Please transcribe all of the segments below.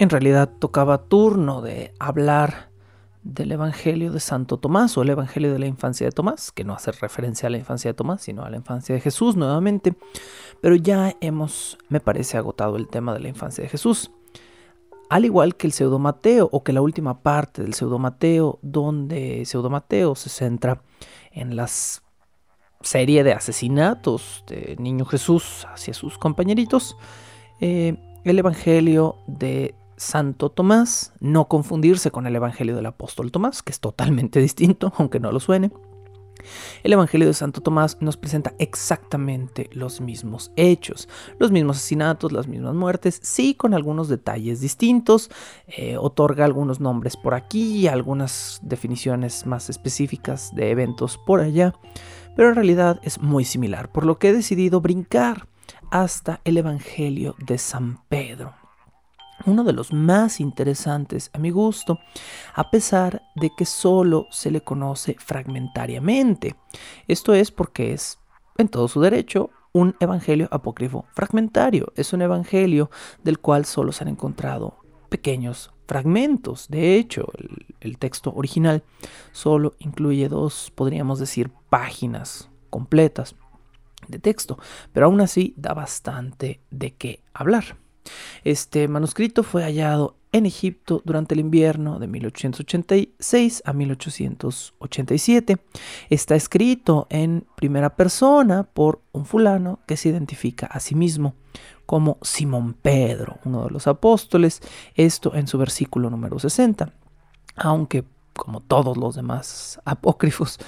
En realidad tocaba turno de hablar del Evangelio de Santo Tomás o el Evangelio de la infancia de Tomás, que no hace referencia a la infancia de Tomás, sino a la infancia de Jesús nuevamente. Pero ya hemos, me parece, agotado el tema de la infancia de Jesús. Al igual que el pseudomateo o que la última parte del pseudomateo, donde pseudomateo se centra en la serie de asesinatos de Niño Jesús hacia sus compañeritos, eh, el Evangelio de Santo Tomás, no confundirse con el Evangelio del apóstol Tomás, que es totalmente distinto, aunque no lo suene. El Evangelio de Santo Tomás nos presenta exactamente los mismos hechos, los mismos asesinatos, las mismas muertes, sí con algunos detalles distintos, eh, otorga algunos nombres por aquí, algunas definiciones más específicas de eventos por allá, pero en realidad es muy similar, por lo que he decidido brincar hasta el Evangelio de San Pedro uno de los más interesantes a mi gusto, a pesar de que solo se le conoce fragmentariamente. Esto es porque es, en todo su derecho, un evangelio apócrifo fragmentario. Es un evangelio del cual solo se han encontrado pequeños fragmentos. De hecho, el, texto original solo incluye dos, podríamos decir, páginas completas de texto, pero aún así da bastante de qué hablar. Este manuscrito fue hallado en Egipto durante el invierno de 1886 a 1887. Está escrito en primera persona por un fulano que se identifica a sí mismo como Simón Pedro, uno de los apóstoles, esto en su versículo número 60. Aunque, como todos los demás apócrifos,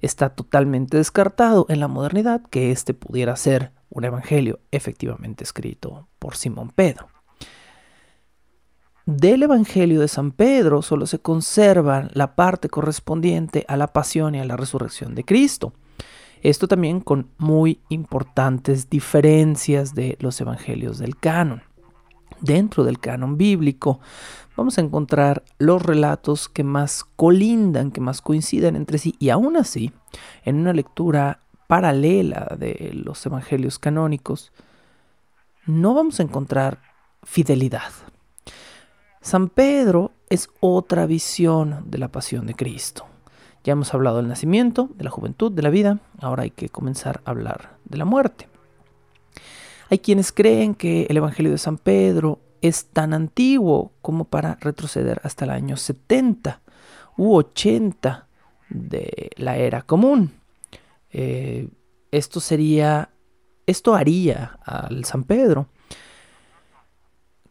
está totalmente descartado en la modernidad que éste pudiera ser un evangelio efectivamente escrito por Simón Pedro. Del Evangelio de San Pedro solo se conserva la parte correspondiente a la pasión y a la resurrección de Cristo. Esto también con muy importantes diferencias de los Evangelios del canon. Dentro del canon bíblico vamos a encontrar los relatos que más colindan, que más coinciden entre sí y aún así, en una lectura paralela de los evangelios canónicos, no vamos a encontrar fidelidad. San Pedro es otra visión de la pasión de Cristo. Ya hemos hablado del nacimiento, de la juventud, de la vida, ahora hay que comenzar a hablar de la muerte. Hay quienes creen que el Evangelio de San Pedro es tan antiguo como para retroceder hasta el año 70 u 80 de la era común. Eh, esto sería, esto haría al San Pedro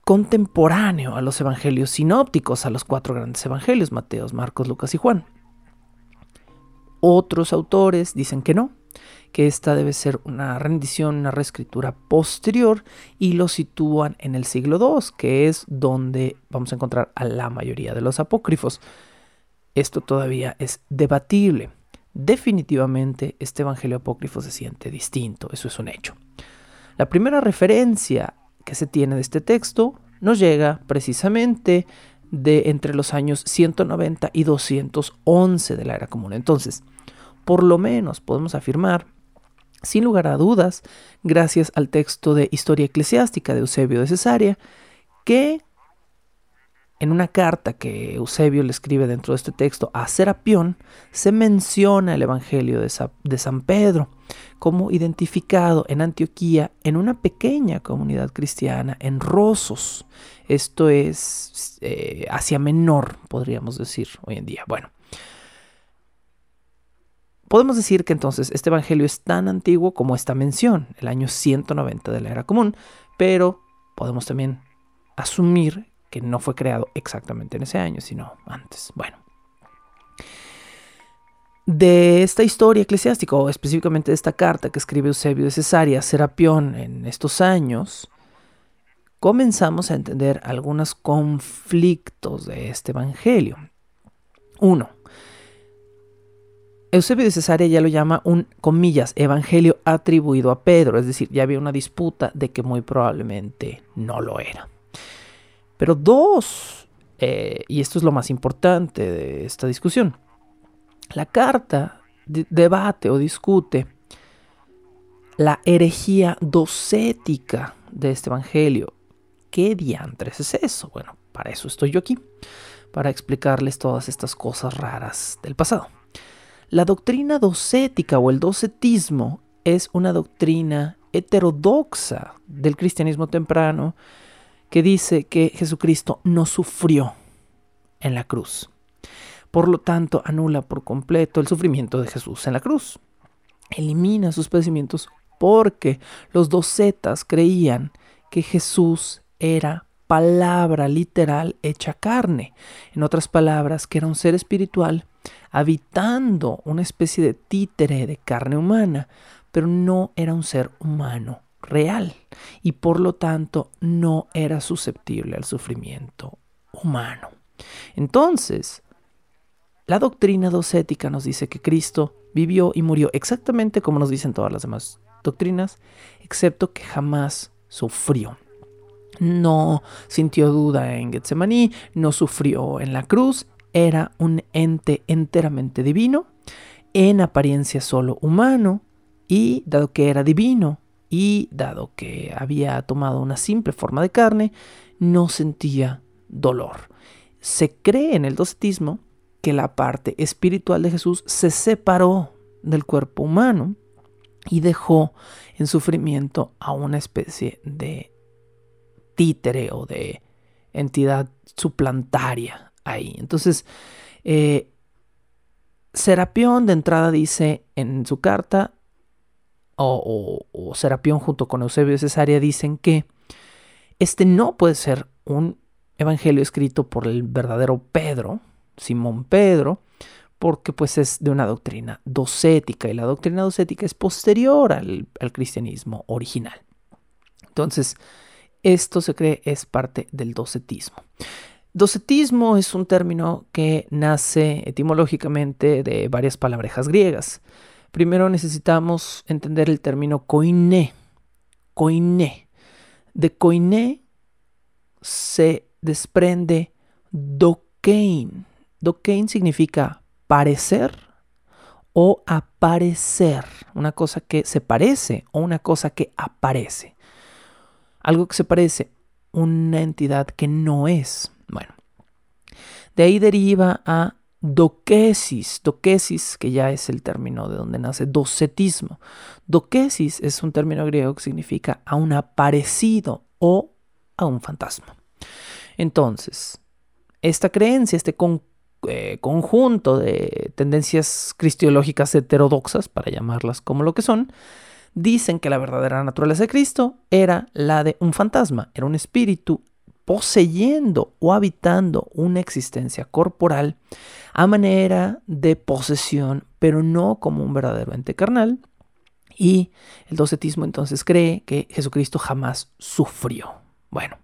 contemporáneo a los evangelios sinópticos, a los cuatro grandes evangelios, Mateos, Marcos, Lucas y Juan. Otros autores dicen que no, que esta debe ser una rendición, una reescritura posterior y lo sitúan en el siglo II, que es donde vamos a encontrar a la mayoría de los apócrifos. Esto todavía es debatible. Definitivamente este Evangelio apócrifo se siente distinto, eso es un hecho. La primera referencia que se tiene de este texto nos llega precisamente de entre los años 190 y 211 de la era común. Entonces, por lo menos podemos afirmar, sin lugar a dudas, gracias al texto de Historia Eclesiástica de Eusebio de Cesarea, que en una carta que Eusebio le escribe dentro de este texto a Serapión, se menciona el Evangelio de, San Pedro como identificado en Antioquía en una pequeña comunidad cristiana en Rosos. Esto es eh, Asia Menor, podríamos decir hoy en día. Bueno, podemos decir que entonces este Evangelio es tan antiguo como esta mención, el año 190 de la era común, pero podemos también asumir que no fue creado exactamente en ese año, sino antes. Bueno. de esta historia eclesiástica, o específicamente de esta carta que escribe Eusebio de Cesarea Serapión en estos años, comenzamos a entender algunos conflictos de este evangelio. Uno, Eusebio de Cesarea ya lo llama un, comillas, evangelio atribuido a Pedro, es decir, ya había una disputa de que muy probablemente no lo era. Pero dos, eh, y esto es lo más importante de esta discusión, la carta debate o discute la herejía docética de este evangelio. ¿Qué diantres es eso? Bueno, para eso estoy yo aquí, para explicarles todas estas cosas raras del pasado. La doctrina docética o el docetismo es una doctrina heterodoxa del cristianismo temprano que dice que Jesucristo no sufrió en la cruz. Por lo tanto, anula por completo el sufrimiento de Jesús en la cruz. Elimina sus padecimientos porque los docetas creían que Jesús era palabra literal hecha carne. En otras palabras, que era un ser espiritual habitando una especie de títere de carne humana, pero no era un ser humano real y por lo tanto no era susceptible al sufrimiento humano. Entonces, la doctrina docética nos dice que Cristo vivió y murió exactamente como nos dicen todas las demás doctrinas, excepto que jamás sufrió. No sintió duda en Getsemaní, no sufrió en la cruz, era un ente enteramente divino, en apariencia solo humano, y dado que era divino, y dado que había tomado una simple forma de carne, no sentía dolor. Se cree en el docetismo que la parte espiritual de Jesús se separó del cuerpo humano y dejó en sufrimiento a una especie de títere o de entidad suplantaria ahí. Entonces, eh, Serapión de entrada dice en su carta, o, Serapión junto con Eusebio de Cesarea dicen que este no puede ser un evangelio escrito por el verdadero Pedro, Simón Pedro, porque pues es de una doctrina docética y la doctrina docética es posterior al cristianismo original. Entonces, esto se cree es parte del docetismo. Docetismo es un término que nace etimológicamente de varias palabrejas griegas. Primero necesitamos entender el término koiné. Koiné. De koiné se desprende dokein. Dokein significa parecer o aparecer. Una cosa que se parece o una cosa que aparece. Algo que se parece, una entidad que no es. Bueno, de ahí deriva a doquesis, doquesis, que ya es el término de donde nace docetismo. Doquesis es un término griego que significa a un aparecido o a un fantasma. Entonces, esta creencia, este eh, conjunto de tendencias cristiológicas heterodoxas, para llamarlas como lo que son, dicen que la verdadera naturaleza de Cristo era la de un fantasma, era un espíritu poseyendo o habitando una existencia corporal a manera de posesión, pero no como un verdadero ente carnal. Y el docetismo entonces cree que Jesucristo jamás sufrió. Bueno,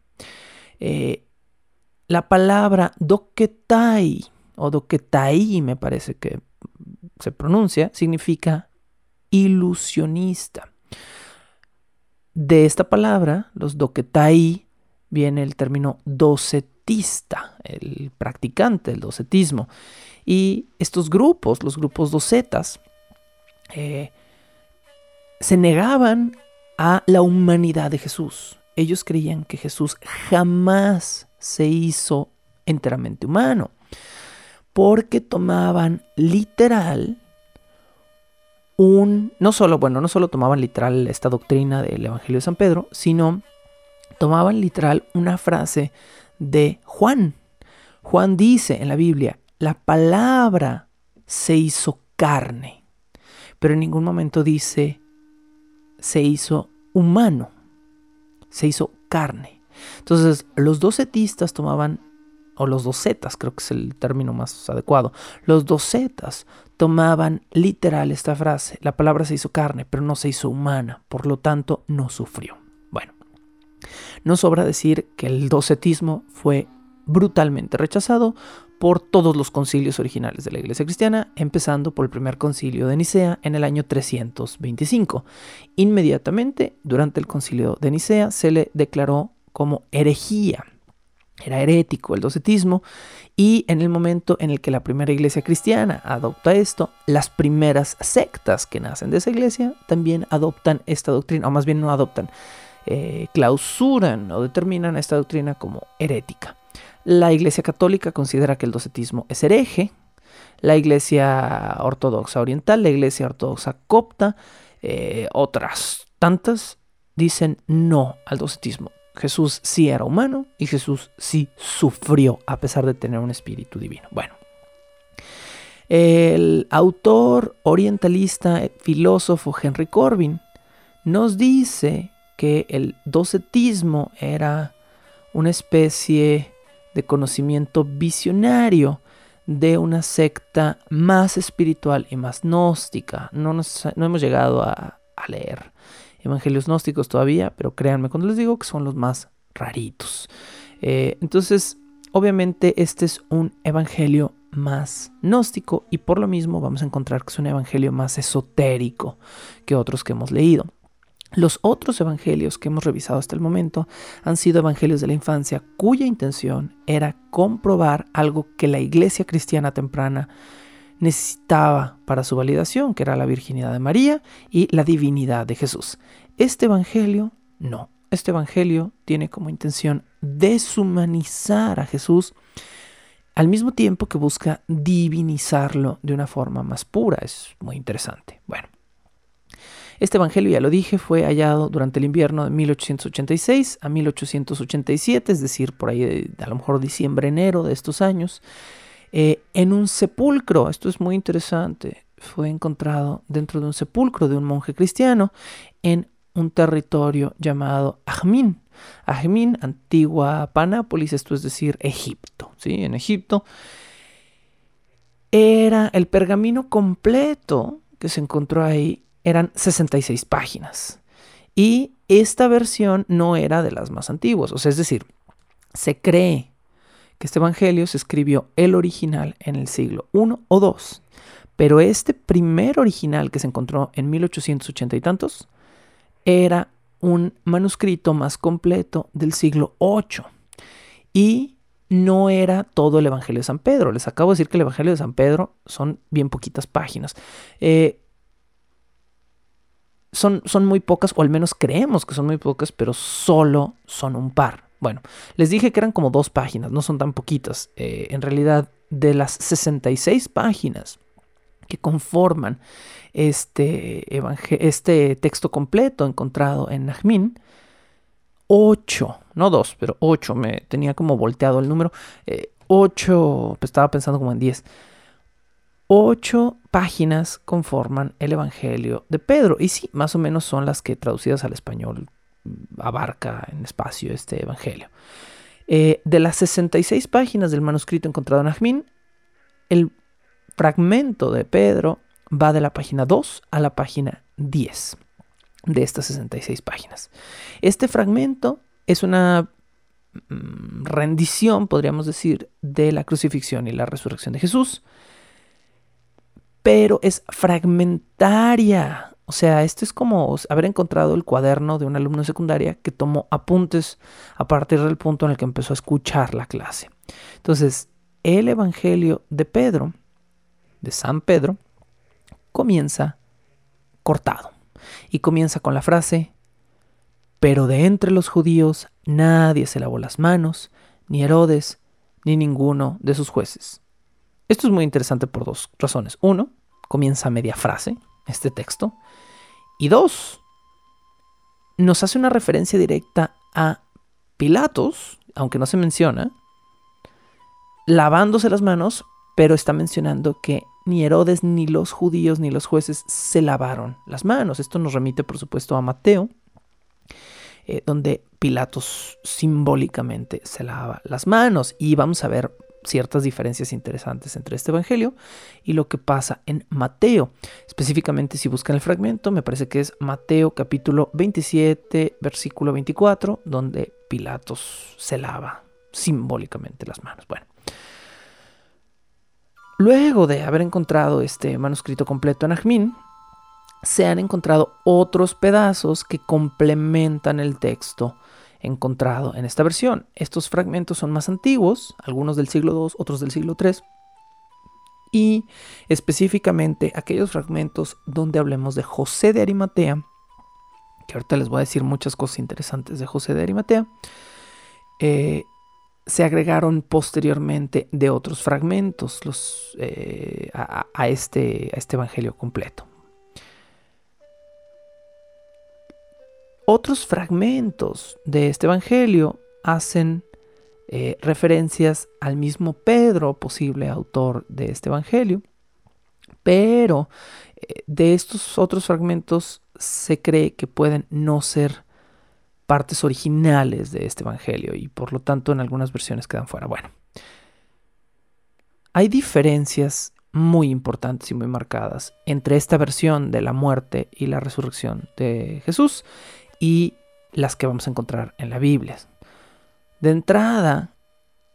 eh, la palabra doquetai o doquetai me parece que se pronuncia, significa ilusionista. De esta palabra, los doquetai viene el término docetista, el practicante del docetismo. Y estos grupos, los grupos docetas, eh, se negaban a la humanidad de Jesús. Ellos creían que Jesús jamás se hizo enteramente humano, porque tomaban literal un, no solo, bueno, no solo tomaban literal esta doctrina del Evangelio de San Pedro, sino tomaban literal una frase de Juan. Juan dice en la Biblia, la palabra se hizo carne, pero en ningún momento dice se hizo humano, se hizo carne. Entonces los docetistas tomaban o los docetas, creo que es el término más adecuado, los docetas tomaban literal esta frase, la palabra se hizo carne, pero no se hizo humana, por lo tanto no sufrió. Bueno, no sobra decir que el docetismo fue brutalmente rechazado por todos los concilios originales de la Iglesia cristiana, empezando por el primer concilio de Nicea en el año 325. Inmediatamente, durante el concilio de Nicea, se le declaró como herejía. Era herético el docetismo y en el momento en el que la primera iglesia cristiana adopta esto, las primeras sectas que nacen de esa iglesia también adoptan esta doctrina, o más bien no adoptan, eh, clausuran o determinan esta doctrina como herética. La Iglesia Católica considera que el docetismo es hereje. La Iglesia Ortodoxa Oriental, la Iglesia Ortodoxa Copta, eh, otras tantas dicen no al docetismo. Jesús sí era humano y Jesús sí sufrió a pesar de tener un espíritu divino. Bueno, el autor orientalista, filósofo Henry Corbin nos dice que el docetismo era una especie de conocimiento visionario de una secta más espiritual y más gnóstica. No, no hemos llegado a, leer evangelios gnósticos todavía, pero créanme cuando les digo que son los más raritos. Eh, entonces, obviamente este es un evangelio más gnóstico y por lo mismo vamos a encontrar que es un evangelio más esotérico que otros que hemos leído. Los otros evangelios que hemos revisado hasta el momento han sido evangelios de la infancia cuya intención era comprobar algo que la iglesia cristiana temprana necesitaba para su validación, que era la virginidad de María y la divinidad de Jesús. Este evangelio no. Este evangelio tiene como intención deshumanizar a Jesús al mismo tiempo que busca divinizarlo de una forma más pura. Es muy interesante. Bueno. Este evangelio, ya lo dije, fue hallado durante el invierno de 1886 a 1887, es decir, por ahí a lo mejor diciembre, enero de estos años, eh, en un sepulcro. Esto es muy interesante. Fue encontrado dentro de un sepulcro de un monje cristiano en un territorio llamado Ajmin. Ajmin, antigua Panápolis, esto es decir, Egipto. ¿sí? En Egipto era el pergamino completo que se encontró ahí eran 66 páginas. Y esta versión no era de las más antiguas. O sea, es decir, se cree que este evangelio se escribió el original en el siglo I o II. Pero este primer original que se encontró en 1880 y tantos era un manuscrito más completo del siglo VIII. Y no era todo el Evangelio de San Pedro. Les acabo de decir que el Evangelio de San Pedro son bien poquitas páginas. Eh, son, son muy pocas, o al menos creemos que son muy pocas, pero solo son un par. Bueno, les dije que eran como dos páginas, no son tan poquitas. Eh, en realidad, de las 66 páginas que conforman este, este texto completo encontrado en Najmin, 8, no 2, pero 8, me tenía como volteado el número, 8, eh, pues estaba pensando como en 10. Ocho páginas conforman el Evangelio de Pedro. Y sí, más o menos son las que traducidas al español abarca en espacio este Evangelio. Eh, de las 66 páginas del manuscrito encontrado en Ajmín, el fragmento de Pedro va de la página 2 a la página 10 de estas 66 páginas. Este fragmento es una mm, rendición, podríamos decir, de la crucifixión y la resurrección de Jesús pero es fragmentaria. O sea, esto es como haber encontrado el cuaderno de un alumno de secundaria que tomó apuntes a partir del punto en el que empezó a escuchar la clase. Entonces, el Evangelio de Pedro, de San Pedro, comienza cortado. Y comienza con la frase, pero de entre los judíos nadie se lavó las manos, ni Herodes, ni ninguno de sus jueces. Esto es muy interesante por dos razones. Uno, comienza media frase, este texto. Y dos, nos hace una referencia directa a Pilatos, aunque no se menciona, lavándose las manos, pero está mencionando que ni Herodes, ni los judíos, ni los jueces se lavaron las manos. Esto nos remite, por supuesto, a Mateo, eh, donde Pilatos simbólicamente se lava las manos. Y vamos a ver ciertas diferencias interesantes entre este Evangelio y lo que pasa en Mateo. Específicamente si buscan el fragmento, me parece que es Mateo capítulo 27, versículo 24, donde Pilatos se lava simbólicamente las manos. Bueno. Luego de haber encontrado este manuscrito completo en Ajmín, se han encontrado otros pedazos que complementan el texto encontrado en esta versión. Estos fragmentos son más antiguos, algunos del siglo II, otros del siglo III, y específicamente aquellos fragmentos donde hablemos de José de Arimatea, que ahorita les voy a decir muchas cosas interesantes de José de Arimatea, eh, se agregaron posteriormente de otros fragmentos los, eh, a, este, a este Evangelio completo. Otros fragmentos de este Evangelio hacen eh, referencias al mismo Pedro, posible autor de este Evangelio, pero eh, de estos otros fragmentos se cree que pueden no ser partes originales de este Evangelio y por lo tanto en algunas versiones quedan fuera. Bueno, hay diferencias muy importantes y muy marcadas entre esta versión de la muerte y la resurrección de Jesús y las que vamos a encontrar en la Biblia. De entrada,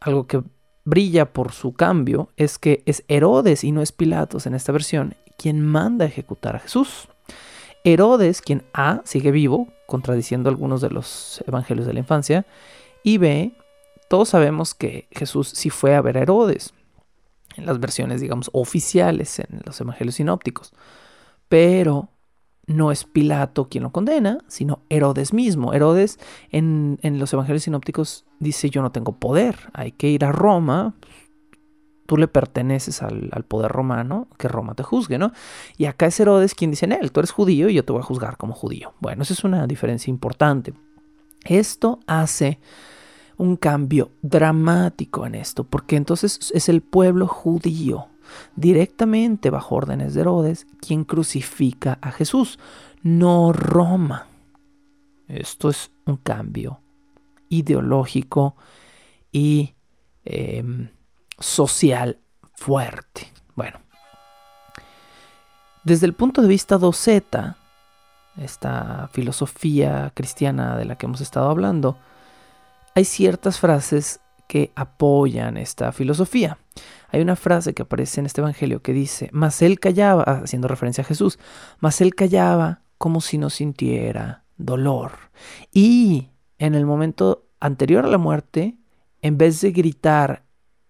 algo que brilla por su cambio es que es Herodes y no es Pilatos en esta versión quien manda a ejecutar a Jesús. Herodes, quien A sigue vivo, contradiciendo algunos de los evangelios de la infancia, y B, todos sabemos que Jesús sí fue a ver a Herodes, en las versiones, digamos, oficiales, en los evangelios sinópticos. Pero no es Pilato quien lo condena, sino Herodes mismo. Herodes en, los evangelios sinópticos dice yo no tengo poder, hay que ir a Roma, tú le perteneces al, poder romano, que Roma te juzgue, ¿no? Y acá es Herodes quien dice, él, tú eres judío y yo te voy a juzgar como judío. Bueno, esa es una diferencia importante. Esto hace un cambio dramático en esto, porque entonces es el pueblo judío directamente bajo órdenes de Herodes, quien crucifica a Jesús, no Roma. Esto es un cambio ideológico y em, social fuerte. Bueno, desde el punto de vista doceta, esta filosofía cristiana de la que hemos estado hablando, hay ciertas frases que apoyan esta filosofía. Hay una frase que aparece en este Evangelio que dice, mas él callaba, haciendo referencia a Jesús, mas él callaba como si no sintiera dolor. Y en el momento anterior a la muerte, en vez de gritar,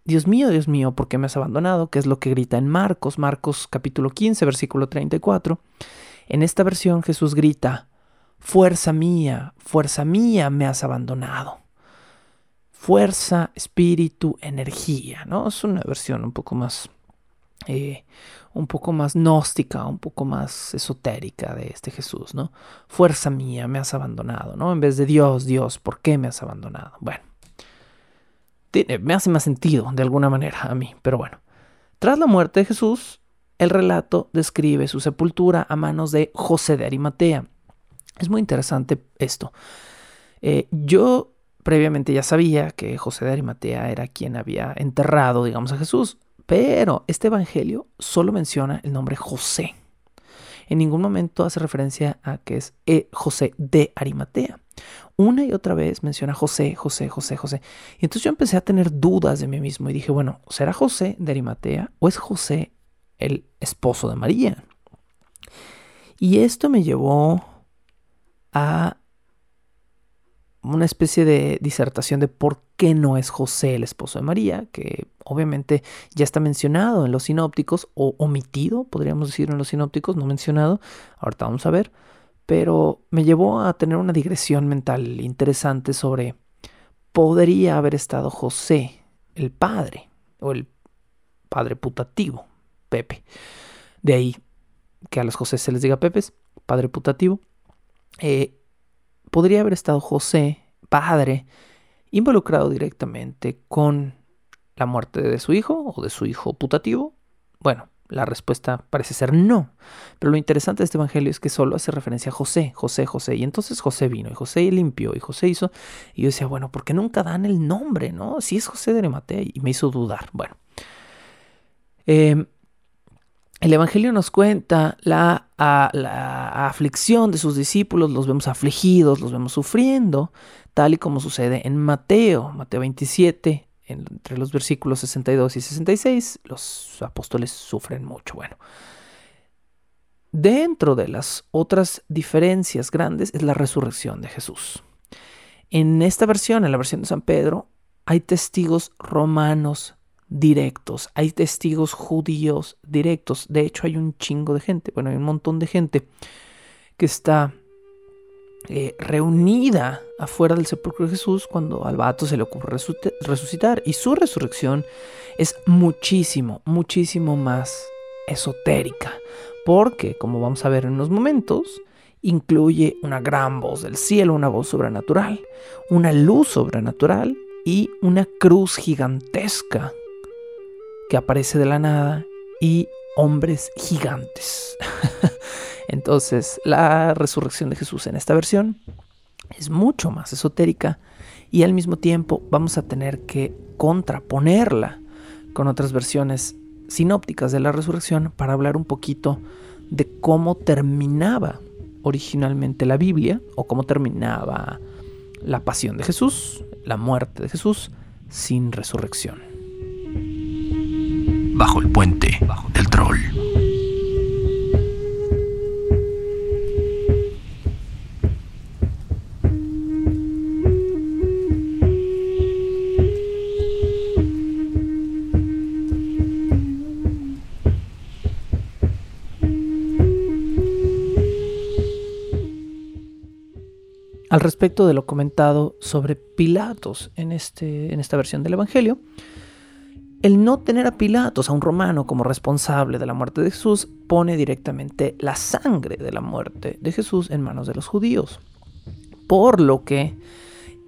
Dios mío, Dios mío, ¿por qué me has abandonado? Que es lo que grita en Marcos, Marcos capítulo 15, versículo 34. En esta versión Jesús grita, Fuerza mía, fuerza mía, me has abandonado fuerza, espíritu, energía, ¿no? Es una versión un poco más, eh, un poco más gnóstica, un poco más esotérica de este Jesús, ¿no? Fuerza mía, me has abandonado, ¿no? En vez de Dios, Dios, ¿por qué me has abandonado? Bueno, me hace más sentido de alguna manera a mí, pero bueno. Tras la muerte de Jesús, el relato describe su sepultura a manos de José de Arimatea. Es muy interesante esto. Eh, yo previamente ya sabía que José de Arimatea era quien había enterrado, digamos, a Jesús, pero este evangelio solo menciona el nombre José. En ningún momento hace referencia a que es e José de Arimatea. Una y otra vez menciona José, José, José, José. Y entonces yo empecé a tener dudas de mí mismo y dije, bueno, ¿será José de Arimatea o es José el esposo de María? Y esto me llevó a una especie de disertación de por qué no es José el esposo de María, que obviamente ya está mencionado en los sinópticos o omitido, podríamos decir en los sinópticos, no mencionado, ahorita vamos a ver, pero me llevó a tener una digresión mental interesante sobre podría haber estado José, el padre, o el padre putativo, Pepe. De ahí que a los José se les diga Pepes, padre putativo. Eh, podría haber estado José, padre, involucrado directamente con la muerte de su hijo o de su hijo putativo. Bueno, La respuesta parece ser no. Pero lo interesante de este evangelio es que solo hace referencia a José, José, José. Y entonces José vino y José limpió y José hizo. Y yo decía, bueno, ¿por qué nunca dan el nombre, no? Si es José de Arimatea. Y me hizo dudar. Bueno. Em, el Evangelio nos cuenta la, aflicción de sus discípulos, los vemos afligidos, los vemos sufriendo, tal y como sucede en Mateo, Mateo 27, entre los versículos 62 y 66, los apóstoles sufren mucho. Bueno, dentro de las otras diferencias grandes es la resurrección de Jesús. En esta versión, en la versión de San Pedro, hay testigos romanos directos, hay testigos judíos directos. De hecho, hay un chingo de gente, bueno, hay un montón de gente que está eh, reunida afuera del sepulcro de Jesús cuando al vato se le ocurre resucitar. Y su resurrección es muchísimo, muchísimo más esotérica. Porque, como vamos a ver en unos momentos, incluye una gran voz del cielo, una voz sobrenatural, una luz sobrenatural y una cruz gigantesca que aparece de la nada y hombres gigantes. Entonces, la resurrección de Jesús en esta versión es mucho más esotérica y al mismo tiempo vamos a tener que contraponerla con otras versiones sinópticas de la resurrección para hablar un poquito de cómo terminaba originalmente la Biblia o cómo terminaba la pasión de Jesús, la muerte de Jesús sin resurrección. Bajo el puente del troll. al respecto de lo comentado sobre Pilatos en, este, en esta versión del Evangelio. El no tener a Pilatos, a un romano, como responsable de la muerte de Jesús, pone directamente la sangre de la muerte de Jesús en manos de los judíos. Por lo que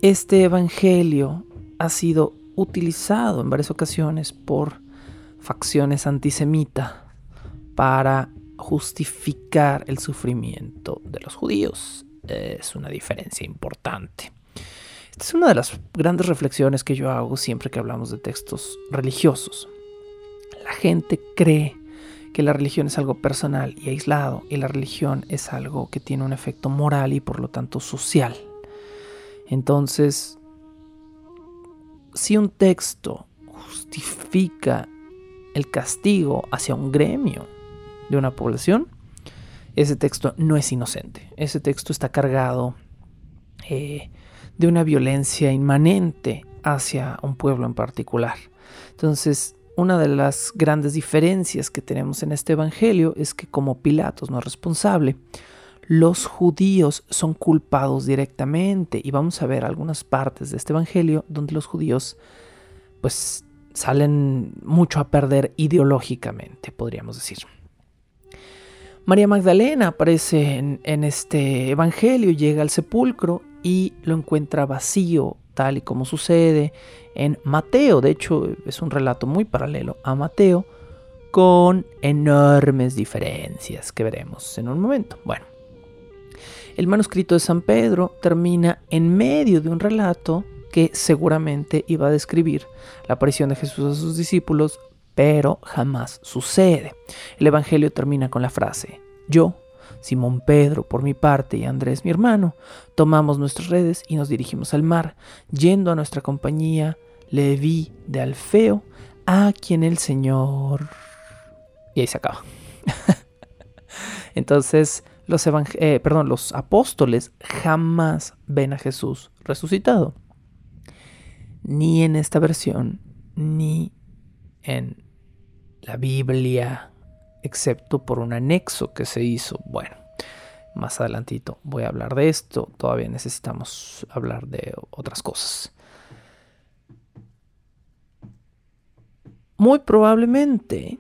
este Evangelio ha sido utilizado en varias ocasiones por facciones antisemitas para justificar el sufrimiento de los judíos es una diferencia importante. Esta es una de las grandes reflexiones que yo hago siempre que hablamos de textos religiosos. La gente cree que la religión es algo personal y aislado y la religión es algo que tiene un efecto moral y por lo tanto social. Entonces, si un texto justifica el castigo hacia un gremio de una población, ese texto no es inocente. Ese texto está cargado eh, de una violencia inmanente hacia un pueblo en particular. Entonces, una de las grandes diferencias que tenemos en este Evangelio es que como Pilatos no es responsable, los judíos son culpados directamente y vamos a ver algunas partes de este Evangelio donde los judíos pues salen mucho a perder ideológicamente, podríamos decir. María Magdalena aparece en, este Evangelio, llega al sepulcro y lo encuentra vacío, tal y como sucede en Mateo. De hecho, es un relato muy paralelo a Mateo, con enormes diferencias que veremos en un momento. Bueno, el manuscrito de San Pedro termina en medio de un relato que seguramente iba a describir la aparición de Jesús a sus discípulos pero jamás sucede. El Evangelio termina con la frase, yo, Simón Pedro por mi parte y Andrés mi hermano, tomamos nuestras redes y nos dirigimos al mar, yendo a nuestra compañía Leví de Alfeo, a quien el Señor... Y ahí se acaba. Entonces, los, eh, perdón, los apóstoles jamás ven a Jesús resucitado. Ni en esta versión, ni en la Biblia, excepto por un anexo que se hizo. Bueno, más adelantito voy a hablar de esto, todavía necesitamos hablar de otras cosas. Muy probablemente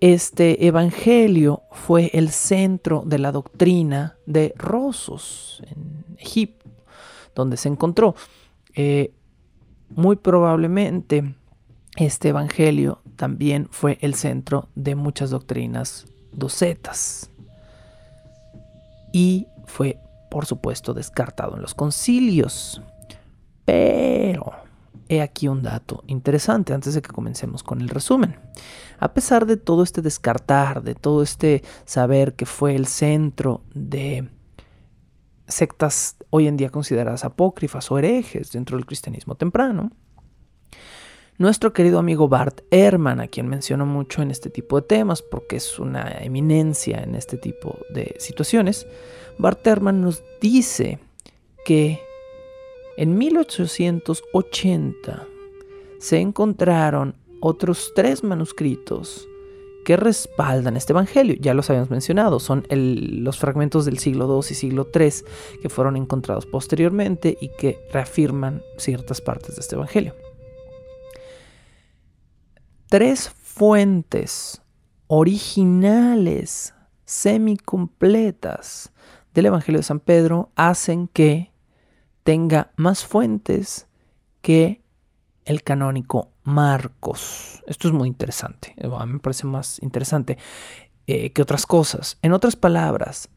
este evangelio fue el centro de la doctrina de Rosos en Egipto, donde se encontró. Eh, muy probablemente este evangelio también fue el centro de muchas doctrinas docetas y fue, por supuesto, descartado en los concilios. Pero he aquí un dato interesante antes de que comencemos con el resumen. A pesar de todo este descartar, de todo este saber que fue el centro de sectas hoy en día consideradas apócrifas o herejes dentro del cristianismo temprano, nuestro querido amigo Bart Ehrman, a quien menciono mucho en este tipo de temas porque es una eminencia en este tipo de situaciones, Bart Ehrman nos dice que en 1880 se encontraron otros tres manuscritos que respaldan este evangelio. Ya los habíamos mencionado, son los fragmentos del siglo II y siglo III que fueron encontrados posteriormente y que reafirman ciertas partes de este evangelio. Tres fuentes originales, semicompletas del Evangelio de San Pedro hacen que tenga más fuentes que el canónico Marcos. Esto es muy interesante, a mí me parece más interesante eh, que otras cosas. En otras palabras,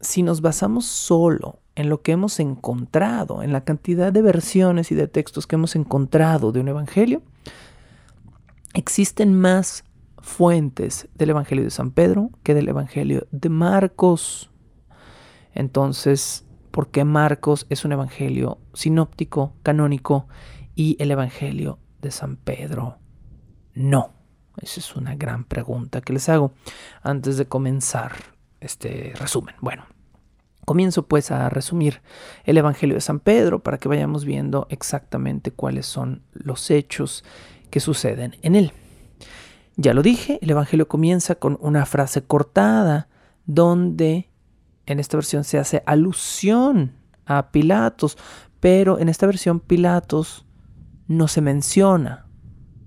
si nos basamos solo en lo que hemos encontrado, en la cantidad de versiones y de textos que hemos encontrado de un evangelio, existen más fuentes del evangelio de San Pedro que del evangelio de Marcos. Entonces, porque Marcos es un evangelio sinóptico, canónico, y el evangelio de San Pedro no. Esa es una gran pregunta que les hago antes de comenzar este resumen. Bueno, comienzo pues a resumir el evangelio de San Pedro para que vayamos viendo exactamente cuáles son los hechos que suceden en él. Ya lo dije, el evangelio comienza con una frase cortada donde en esta versión se hace alusión a Pilatos, pero en esta versión Pilatos no se menciona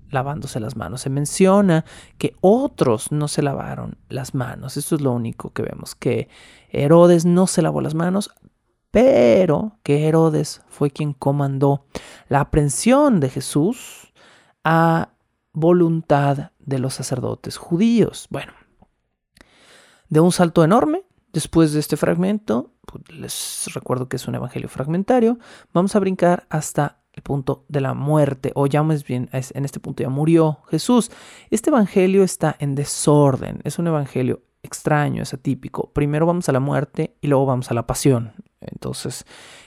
lavándose las manos, se menciona que otros no se lavaron las manos. Esto es lo único que vemos, que Herodes no se lavó las manos, pero que Herodes fue quien comandó la aprehensión de Jesús a voluntad de los sacerdotes judíos. Bueno, de un salto enorme, Después de este fragmento, pues, les recuerdo que es un evangelio fragmentario, vamos a brincar hasta el punto de la muerte, o ya más bien, en este punto ya murió Jesús. Este evangelio está en desorden, es un evangelio extraño, es atípico. Primero vamos a la muerte y luego vamos a la pasión. Entonces,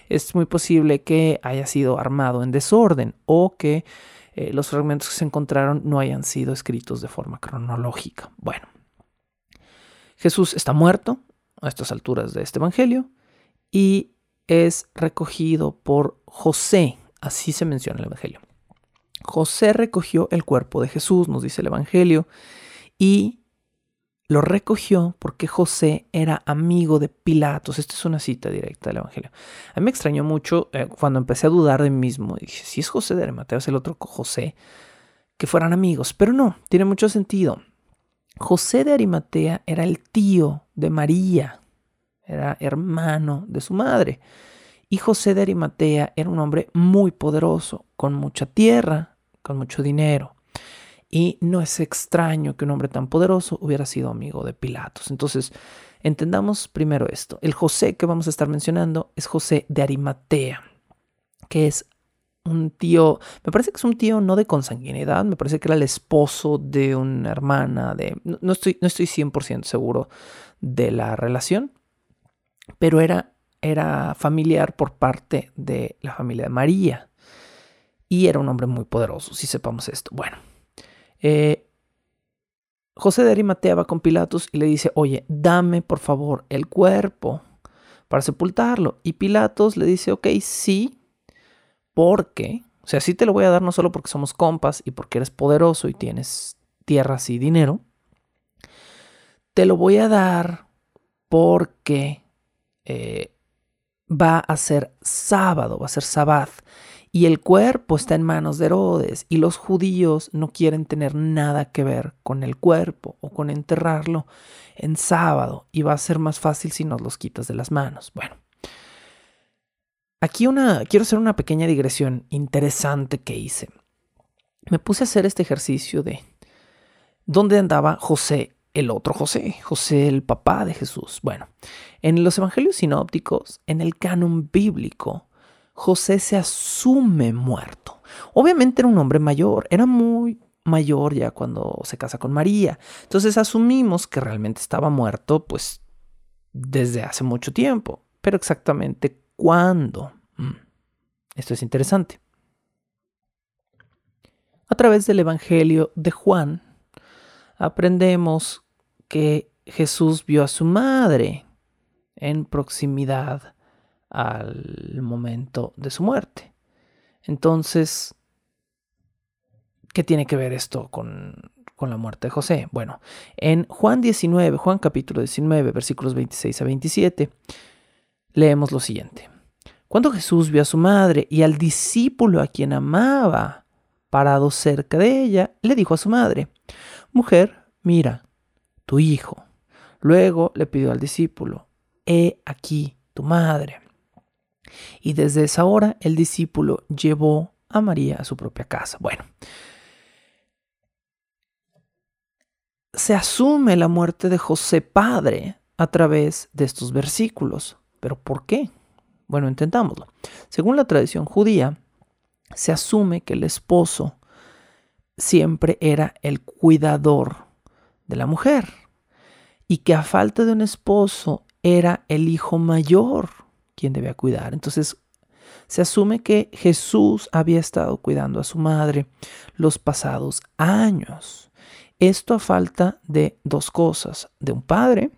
es muy posible que haya sido armado en desorden o que eh, los fragmentos que se encontraron no hayan sido escritos de forma cronológica. Bueno, Jesús está muerto, a estas alturas de este Evangelio y es recogido por José, así se menciona el Evangelio. José recogió el cuerpo de Jesús, nos dice el Evangelio, y lo recogió porque José era amigo de Pilatos. Esta es una cita directa del Evangelio. A mí me extrañó mucho eh, cuando empecé a dudar de mí mismo. Dije, si es José de Arimatea, es el otro José, que fueran amigos. Pero no, tiene mucho sentido. José de Arimatea era el tío de María, era hermano de su madre. Y José de Arimatea era un hombre muy poderoso, con mucha tierra, con mucho dinero. Y no es extraño que un hombre tan poderoso hubiera sido amigo de Pilatos. Entonces, entendamos primero esto. El José que vamos a estar mencionando es José de Arimatea, que es un tío, me parece que es un tío no de consanguinidad, me parece que era el esposo de una hermana, de, no, estoy, no estoy 100% seguro de la relación, pero era, era familiar por parte de la familia de María y era un hombre muy poderoso, si sepamos esto. Bueno, eh, José de Arimatea va con Pilatos y le dice, oye, dame por favor el cuerpo para sepultarlo. Y Pilatos le dice, ok, sí, porque, o sea, sí te lo voy a dar no solo porque somos compas y porque eres poderoso y tienes tierras y dinero, te lo voy a dar porque eh, va a ser sábado, va a ser sabbat, y el cuerpo está en manos de Herodes, y los judíos no quieren tener nada que ver con el cuerpo o con enterrarlo en sábado, y va a ser más fácil si nos los quitas de las manos. Bueno, Aquí una, quiero hacer una pequeña digresión interesante que hice. me puse a hacer este ejercicio de dónde andaba José, el otro José, José el papá de Jesús. Bueno, en los evangelios sinópticos, en el canon bíblico, José se asume muerto. Obviamente era un hombre mayor, era muy mayor ya cuando se casa con María. Entonces asumimos que realmente estaba muerto, pues, desde hace mucho tiempo. Pero exactamente cuándo. Mm, esto es interesante. A través del Evangelio de Juan, aprendemos que Jesús vio a su madre en proximidad al momento de su muerte. Entonces, ¿qué tiene que ver esto con, con la muerte de José? Bueno, en Juan 19, Juan capítulo 19, versículos 26 a 27, leemos lo siguiente. Cuando Jesús vio a su madre y al discípulo a quien amaba, parado cerca de ella, le dijo a su madre, Mujer, mira, tu hijo. Luego le pidió al discípulo, He aquí tu madre. Y desde esa hora el discípulo llevó a María a su propia casa. Bueno, se asume la muerte de José padre a través de estos versículos. ¿Pero por qué? Bueno, intentámoslo. Según la tradición judía, se asume que el esposo siempre era el cuidador de la mujer y que a falta de un esposo era el hijo mayor quien debía cuidar. Entonces se asume que Jesús había estado cuidando a su madre los pasados años. Esto a falta de dos cosas, de un padre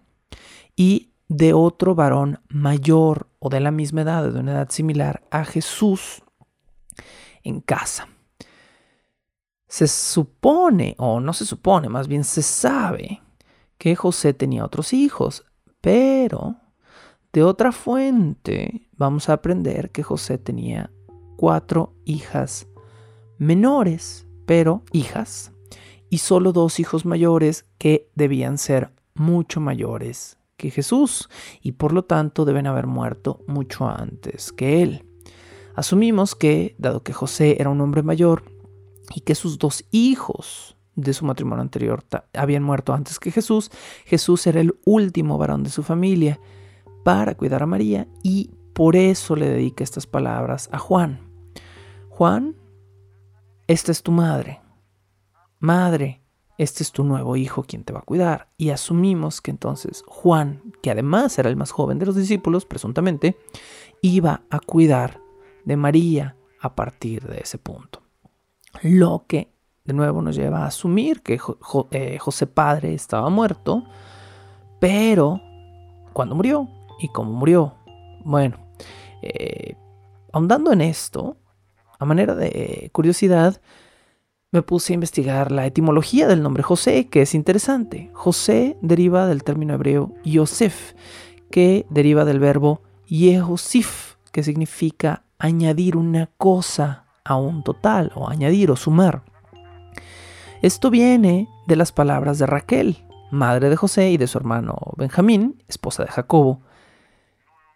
y de otro varón mayor o de la misma edad, de una edad similar a Jesús en casa. Se supone, o no se supone, más bien se sabe que José tenía otros hijos, pero de otra fuente vamos a aprender que José tenía cuatro hijas menores, pero hijas, y solo dos hijos mayores que debían ser mucho mayores que Jesús y por lo tanto deben haber muerto mucho antes que él. Asumimos que, dado que José era un hombre mayor y que sus dos hijos de su matrimonio anterior habían muerto antes que Jesús, Jesús era el último varón de su familia para cuidar a María y por eso le dedica estas palabras a Juan. Juan, esta es tu madre. Madre, este es tu nuevo hijo quien te va a cuidar. Y asumimos que entonces Juan, que además era el más joven de los discípulos, presuntamente, iba a cuidar de María a partir de ese punto. Lo que de nuevo nos lleva a asumir que eh, José Padre estaba muerto, pero cuando murió y cómo murió. Bueno, eh, ahondando en esto, a manera de curiosidad, me puse a investigar la etimología del nombre José, que es interesante. José deriva del término hebreo Yosef, que deriva del verbo Yehosif, que significa añadir una cosa a un total, o añadir o sumar. Esto viene de las palabras de Raquel, madre de José y de su hermano Benjamín, esposa de Jacobo.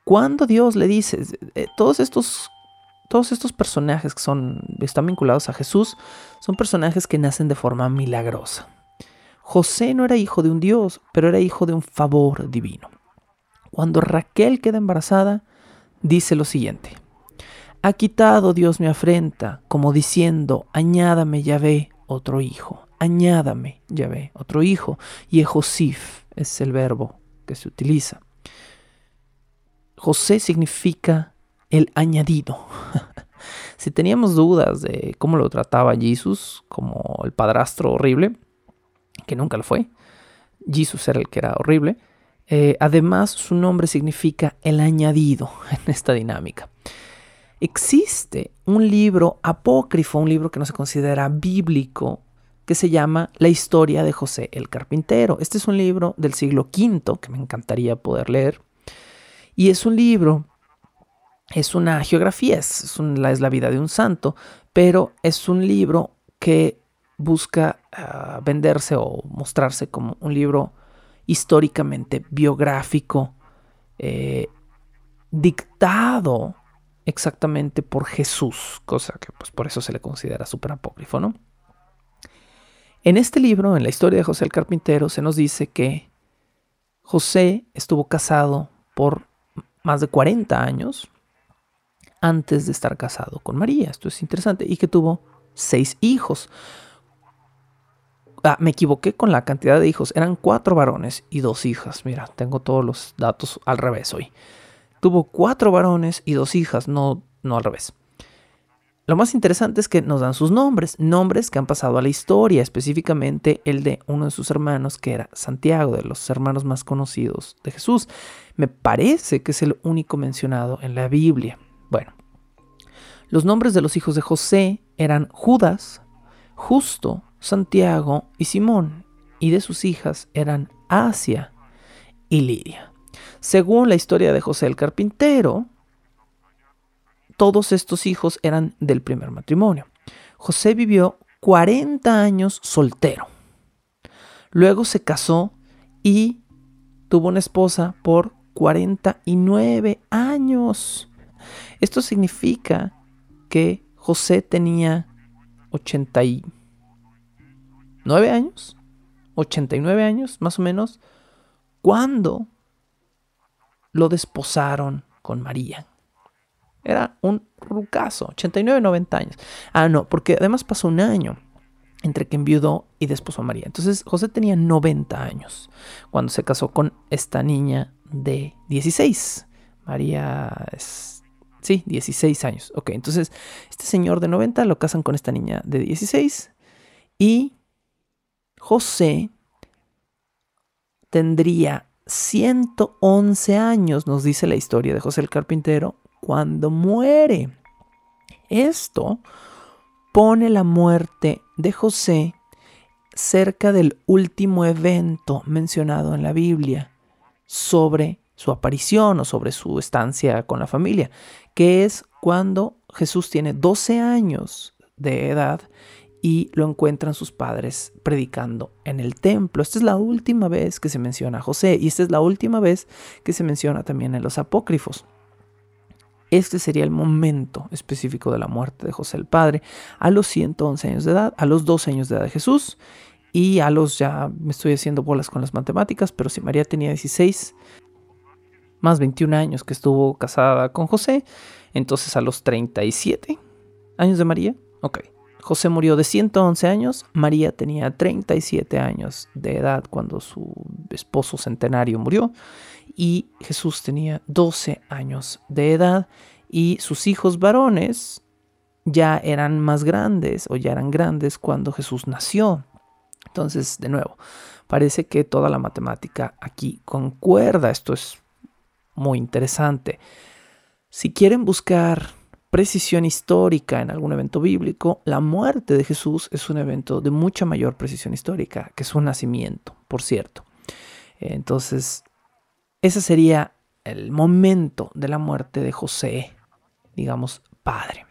Cuando Dios le dice, eh, todos estos todos estos personajes que están vinculados a Jesús son personajes que nacen de forma milagrosa. José no era hijo de un Dios, pero era hijo de un favor divino. Cuando Raquel queda embarazada, dice lo siguiente. Ha quitado Dios mi afrenta, como diciendo, añádame Yahvé otro hijo, añádame Yahvé otro hijo. Y Josif es el verbo que se utiliza. José significa el añadido. si teníamos dudas de cómo lo trataba Jesús como el padrastro horrible, que nunca lo fue, Jesús era el que era horrible, eh, además su nombre significa el añadido en esta dinámica. Existe un libro apócrifo, un libro que no se considera bíblico, que se llama La historia de José el Carpintero. Este es un libro del siglo V que me encantaría poder leer. Y es un libro es una geografía, es, la vida de un santo, pero es un libro que busca ah, venderse o mostrarse como un libro históricamente biográfico, eh, dictado exactamente por Jesús, cosa que pues por eso se le considera súper apócrifo, ¿no? En este libro, en la historia de José el Carpintero, se nos dice que José estuvo casado por más de 40 años antes de estar casado con María. Esto es interesante. Y que tuvo seis hijos. Ah, me equivoqué con la cantidad de hijos. Eran cuatro varones y dos hijas. Mira, tengo todos los datos al revés hoy. Tuvo cuatro varones y dos hijas, no, no al revés. Lo más interesante es que nos dan sus nombres, nombres que han pasado a la historia, específicamente el de uno de sus hermanos, que era Santiago, de los hermanos más conocidos de Jesús. Me parece que es el único mencionado en la Biblia. Bueno, los nombres de los hijos de José eran Judas, Justo, Santiago y Simón, y de sus hijas eran Asia y Lidia. Según la historia de José el carpintero, todos estos hijos eran del primer matrimonio. José vivió 40 años soltero. Luego se casó y tuvo una esposa por 49 años. Esto significa que José tenía 89 años, 89 años más o menos, cuando lo desposaron con María. Era un rucazo, 89, 90 años. Ah, no, porque además pasó un año entre que enviudó y desposó a María. Entonces José tenía 90 años cuando se casó con esta niña de 16. María es... Sí, 16 años. Ok, entonces este señor de 90 lo casan con esta niña de 16 y José tendría 111 años, nos dice la historia de José el Carpintero, cuando muere. Esto pone la muerte de José cerca del último evento mencionado en la Biblia sobre su aparición o sobre su estancia con la familia, que es cuando Jesús tiene 12 años de edad y lo encuentran sus padres predicando en el templo. Esta es la última vez que se menciona a José y esta es la última vez que se menciona también en los apócrifos. Este sería el momento específico de la muerte de José el Padre a los 111 años de edad, a los 12 años de edad de Jesús y a los ya me estoy haciendo bolas con las matemáticas, pero si María tenía 16 más 21 años que estuvo casada con José, entonces a los 37 años de María, ok. José murió de 111 años, María tenía 37 años de edad cuando su esposo centenario murió y Jesús tenía 12 años de edad y sus hijos varones ya eran más grandes o ya eran grandes cuando Jesús nació. Entonces, de nuevo, parece que toda la matemática aquí concuerda. Esto es muy interesante. Si quieren buscar precisión histórica en algún evento bíblico, la muerte de Jesús es un evento de mucha mayor precisión histórica que su nacimiento, por cierto. Entonces, ese sería el momento de la muerte de José, digamos, padre.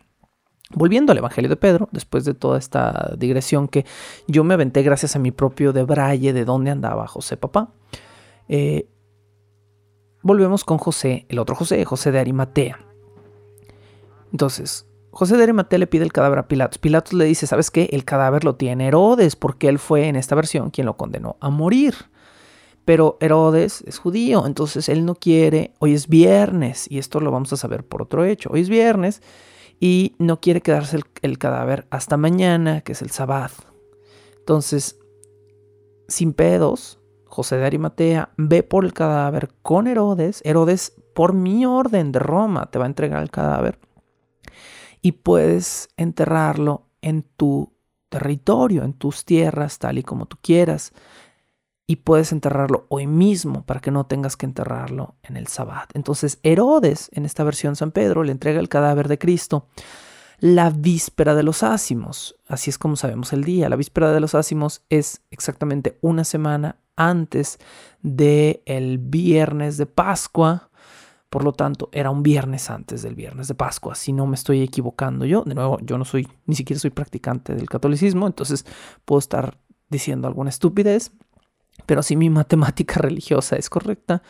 Volviendo al Evangelio de Pedro, después de toda esta digresión que yo me aventé gracias a mi propio debraye de dónde andaba José papá, eh, volvemos con José, el otro José, José de Arimatea. Entonces, José de Arimatea le pide el cadáver a Pilatos. Pilatos le dice, ¿sabes qué? El cadáver lo tiene Herodes, porque él fue en esta versión quien lo condenó a morir. Pero Herodes es judío, entonces él no quiere, hoy es viernes, y esto lo vamos a saber por otro hecho, hoy es viernes, y no quiere quedarse el, cadáver hasta mañana, que es el sabbat. Entonces, sin pedos, José de Arimatea ve por el cadáver con Herodes, Herodes por mi orden de Roma te va a entregar el cadáver, y puedes enterrarlo en tu territorio, en tus tierras, tal y como tú quieras y puedes enterrarlo hoy mismo para que no tengas que enterrarlo en el sabbat. Entonces Herodes, en esta versión San Pedro, le entrega el cadáver de Cristo la víspera de los ácimos. Así es como sabemos el día. La víspera de los ácimos es exactamente una semana antes del el viernes de Pascua. Por lo tanto, era un viernes antes del viernes de Pascua, si no me estoy equivocando yo. De nuevo, yo no soy, ni siquiera soy practicante del catolicismo, entonces puedo estar diciendo alguna estupidez, pero si mi matemática religiosa es correcta,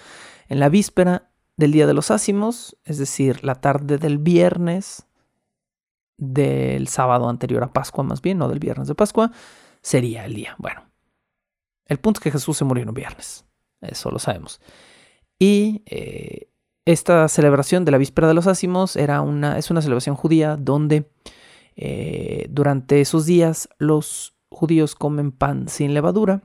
en la víspera del día de los ácimos, es decir, la tarde del viernes del sábado anterior a Pascua, más bien, no del viernes de Pascua, sería el día. Bueno, el punto es que Jesús se murió en un viernes, eso lo sabemos. Y eh, esta celebración de la víspera de los ácimos era una, es una celebración judía donde eh, durante esos días los judíos comen pan sin levadura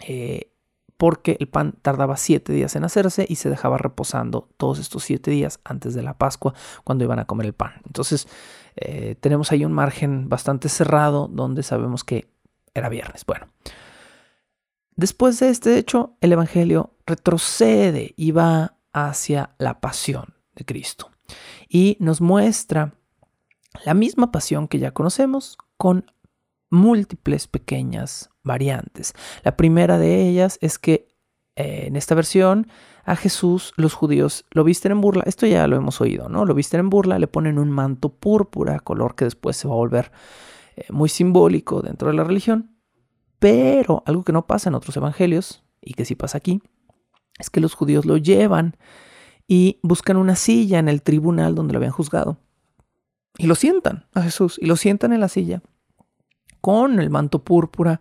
eh, porque el pan tardaba siete días en hacerse y se dejaba reposando todos estos siete días antes de la Pascua cuando iban a comer el pan. Entonces eh, tenemos ahí un margen bastante cerrado donde sabemos que era viernes. Bueno, después de este hecho, el Evangelio retrocede y va hacia la pasión de Cristo. Y nos muestra la misma pasión que ya conocemos con múltiples pequeñas variantes. La primera de ellas es que eh, en esta versión a Jesús los judíos lo visten en burla. Esto ya lo hemos oído, ¿no? Lo visten en burla, le ponen un manto púrpura, color que después se va a volver eh, muy simbólico dentro de la religión. Pero algo que no pasa en otros evangelios y que sí pasa aquí es que los judíos lo llevan y buscan una silla en el tribunal donde lo habían juzgado. Y lo sientan a Jesús, y lo sientan en la silla, con el manto púrpura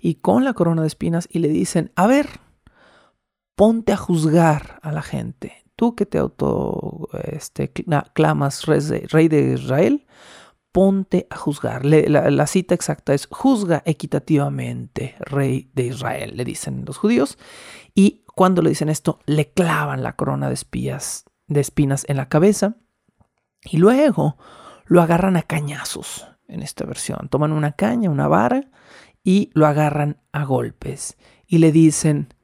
y con la corona de espinas, y le dicen, a ver, ponte a juzgar a la gente. Tú que te auto este, clamas rey de Israel, ponte a juzgar. la, cita exacta es, juzga equitativamente, rey de Israel, le dicen los judíos. Y cuando le dicen esto, le clavan la corona de, de espinas en la cabeza y luego lo agarran a cañazos en esta versión. Toman una caña, una vara y lo agarran a golpes y le dicen,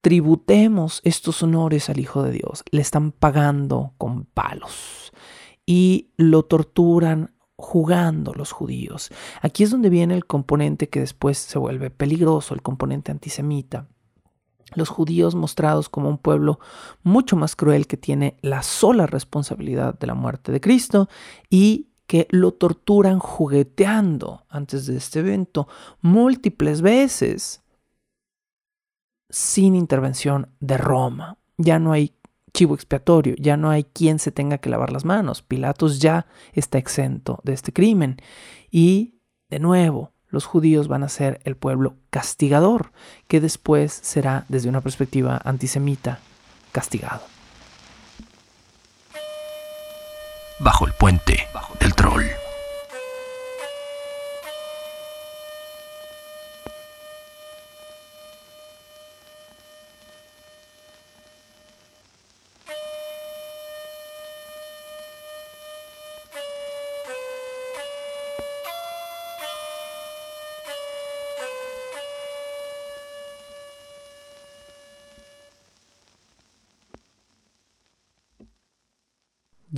tributemos estos honores al Hijo de Dios. Le están pagando con palos y lo torturan jugando los judíos. Aquí es donde viene el componente que después se vuelve peligroso, el componente antisemita los judíos mostrados como un pueblo mucho más cruel que tiene la sola responsabilidad de la muerte de Cristo y que lo torturan jugueteando antes de este evento múltiples veces sin intervención de Roma. Ya no hay chivo expiatorio, ya no hay quien se tenga que lavar las manos. Pilatos ya está exento de este crimen. Y, de nuevo, los judíos van a ser el pueblo castigador, que después será, desde una perspectiva antisemita, castigado. Bajo el puente del troll.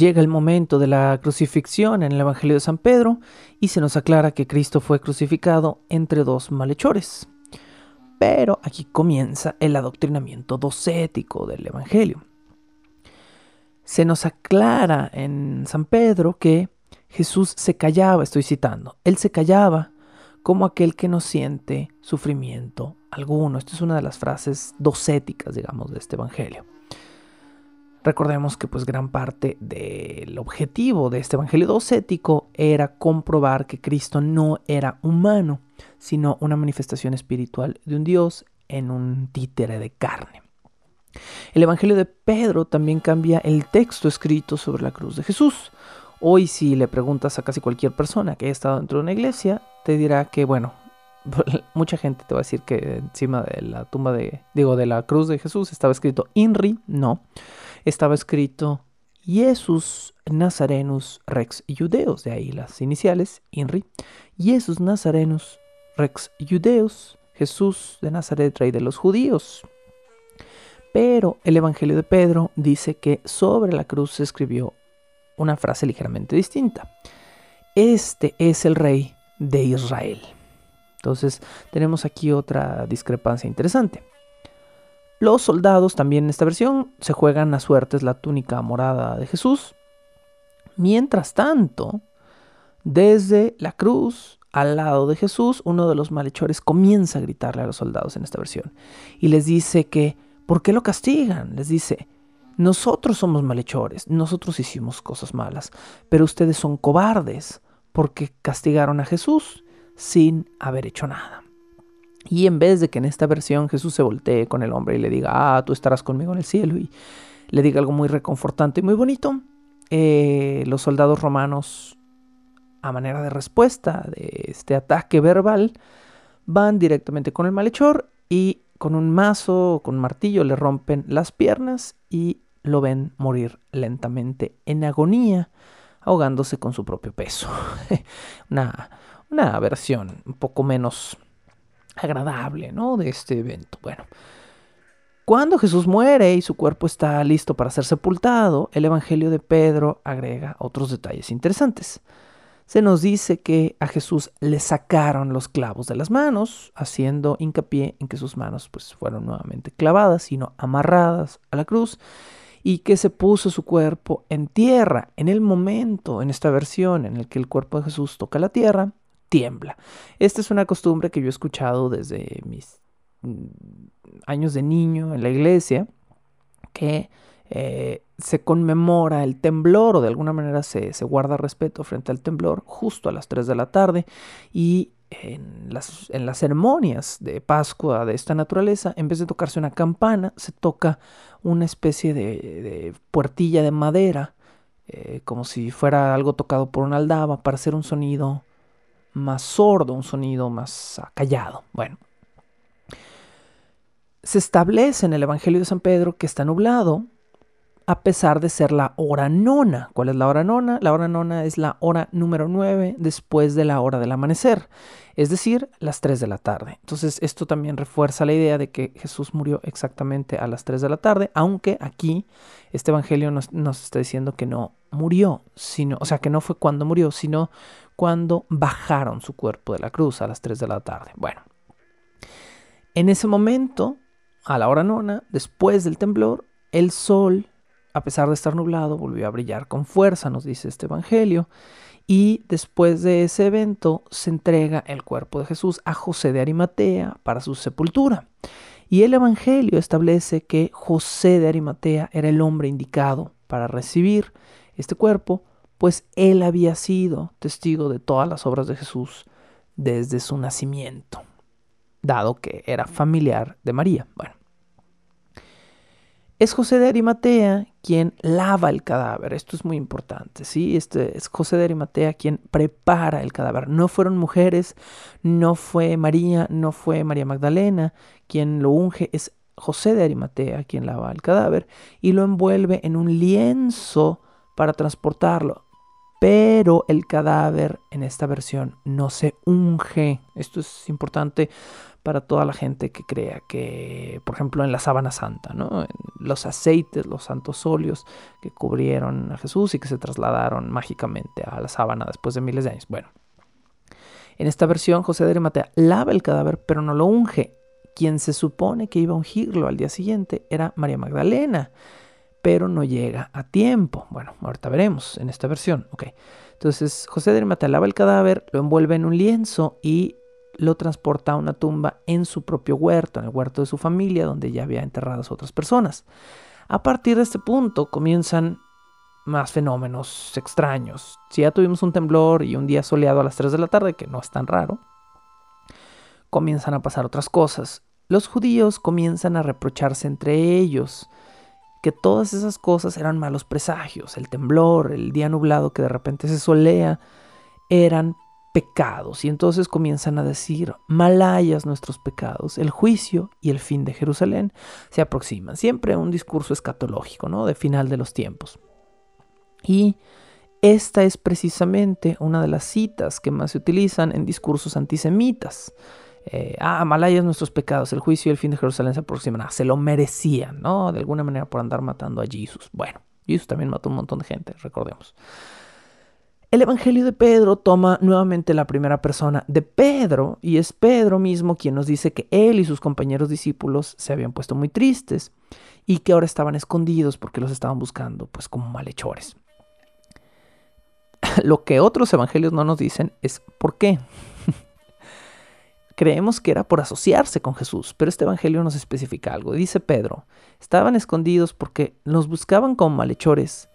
Llega el momento de la crucifixión en el Evangelio de San Pedro y se nos aclara que Cristo fue crucificado entre dos malhechores. Pero aquí comienza el adoctrinamiento docético del Evangelio. Se nos aclara en San Pedro que Jesús se callaba, estoy citando, él se callaba como aquel que no siente sufrimiento alguno. Esta es una de las frases docéticas, digamos, de este Evangelio. Recordemos que pues gran parte del objetivo de este evangelio docético era comprobar que Cristo no era humano, sino una manifestación espiritual de un Dios en un títere de carne. El evangelio de Pedro también cambia el texto escrito sobre la cruz de Jesús. Hoy si le preguntas a casi cualquier persona que haya estado dentro de una iglesia, te dirá que bueno, mucha gente te va a decir que encima de la tumba de digo de la cruz de Jesús estaba escrito INRI, no estaba escrito Jesus Nazarenus Rex Judeus, de ahí las iniciales, INRI. Jesus Nazarenus Rex Judeus, Jesús de Nazaret, rey de los judíos. Pero el Evangelio de Pedro dice que sobre la cruz se escribió una frase ligeramente distinta. Este es el rey de Israel. Entonces tenemos aquí otra discrepancia interesante. Los soldados también en esta versión se juegan a suertes la túnica morada de Jesús. Mientras tanto, desde la cruz al lado de Jesús, uno de los malhechores comienza a gritarle a los soldados en esta versión y les dice que, ¿por qué lo castigan? Les dice, nosotros somos malhechores, nosotros hicimos cosas malas, pero ustedes son cobardes porque castigaron a Jesús sin haber hecho nada. Y en vez de que en esta versión Jesús se voltee con el hombre y le diga, ah, tú estarás conmigo en el cielo, y le diga algo muy reconfortante y muy bonito, eh, los soldados romanos, a manera de respuesta de este ataque verbal, van directamente con el malhechor y con un mazo o con un martillo le rompen las piernas y lo ven morir lentamente en agonía, ahogándose con su propio peso. una, una versión un poco menos agradable, ¿no? De este evento. Bueno, cuando Jesús muere y su cuerpo está listo para ser sepultado, el Evangelio de Pedro agrega otros detalles interesantes. Se nos dice que a Jesús le sacaron los clavos de las manos, haciendo hincapié en que sus manos pues, fueron nuevamente clavadas, sino amarradas a la cruz, y que se puso su cuerpo en tierra. En el momento, en esta versión, en el que el cuerpo de Jesús toca la tierra, tiembla. Esta es una costumbre que yo he escuchado desde mis mm, años de niño en la iglesia, que eh, se conmemora el temblor o de alguna manera se, guarda respeto frente al temblor justo a las 3 de la tarde y en las, en las, ceremonias de Pascua de esta naturaleza, en vez de tocarse una campana, se toca una especie de, puertilla de madera, eh, como si fuera algo tocado por una aldaba, para hacer un sonido más sordo, un sonido más callado. Bueno, se establece en el Evangelio de San Pedro que está nublado a pesar de ser la hora nona. ¿Cuál es la hora nona? La hora nona es la hora número 9 después de la hora del amanecer, es decir, las 3 de la tarde. Entonces esto también refuerza la idea de que Jesús murió exactamente a las 3 de la tarde, aunque aquí este Evangelio nos, está diciendo que no murió, sino, o sea, que no fue cuando murió, sino cuando bajaron su cuerpo de la cruz a las 3 de la tarde. Bueno, en ese momento, a la hora nona, después del temblor, el sol a pesar de estar nublado, volvió a brillar con fuerza, nos dice este Evangelio. Y después de ese evento se entrega el cuerpo de Jesús a José de Arimatea para su sepultura. Y el Evangelio establece que José de Arimatea era el hombre indicado para recibir este cuerpo, pues él había sido testigo de todas las obras de Jesús desde su nacimiento, dado que era familiar de María. Bueno, es José de Arimatea quien lava el cadáver. Esto es muy importante, ¿sí? Este es José de Arimatea quien prepara el cadáver. No fueron mujeres, no fue María, no fue María Magdalena quien lo unge, es José de Arimatea quien lava el cadáver y lo envuelve en un lienzo para transportarlo. Pero el cadáver en esta versión no se unge. Esto es importante para toda la gente que crea que, por ejemplo, en la sábana santa, ¿no? los aceites, los santos óleos que cubrieron a Jesús y que se trasladaron mágicamente a la sábana después de miles de años. Bueno, en esta versión José de Arimatea lava el cadáver, pero no lo unge. Quien se supone que iba a ungirlo al día siguiente era María Magdalena, pero no llega a tiempo. Bueno, ahorita veremos en esta versión. Ok. Entonces, José de Arimatea lava el cadáver, lo envuelve en un lienzo y lo transporta a una tumba en su propio huerto, en el huerto de su familia, donde ya había enterradas otras personas. A partir de este punto comienzan más fenómenos extraños. Si ya tuvimos un temblor y un día soleado a las 3 de la tarde, que no es tan raro, comienzan a pasar otras cosas. Los judíos comienzan a reprocharse entre ellos que todas esas cosas eran malos presagios. El temblor, el día nublado que de repente se solea, eran pecados y entonces comienzan a decir, malayas nuestros pecados, el juicio y el fin de Jerusalén se aproximan. Siempre un discurso escatológico, ¿no? De final de los tiempos. Y esta es precisamente una de las citas que más se utilizan en discursos antisemitas. Eh, ah, malayas nuestros pecados, el juicio y el fin de Jerusalén se aproximan. Ah, se lo merecían, ¿no? De alguna manera por andar matando a Jesús. Bueno, Jesús también mató un montón de gente, recordemos. El Evangelio de Pedro toma nuevamente la primera persona de Pedro y es Pedro mismo quien nos dice que él y sus compañeros discípulos se habían puesto muy tristes y que ahora estaban escondidos porque los estaban buscando pues como malhechores. Lo que otros evangelios no nos dicen es por qué. Creemos que era por asociarse con Jesús, pero este evangelio nos especifica algo. Dice Pedro, estaban escondidos porque los buscaban como malhechores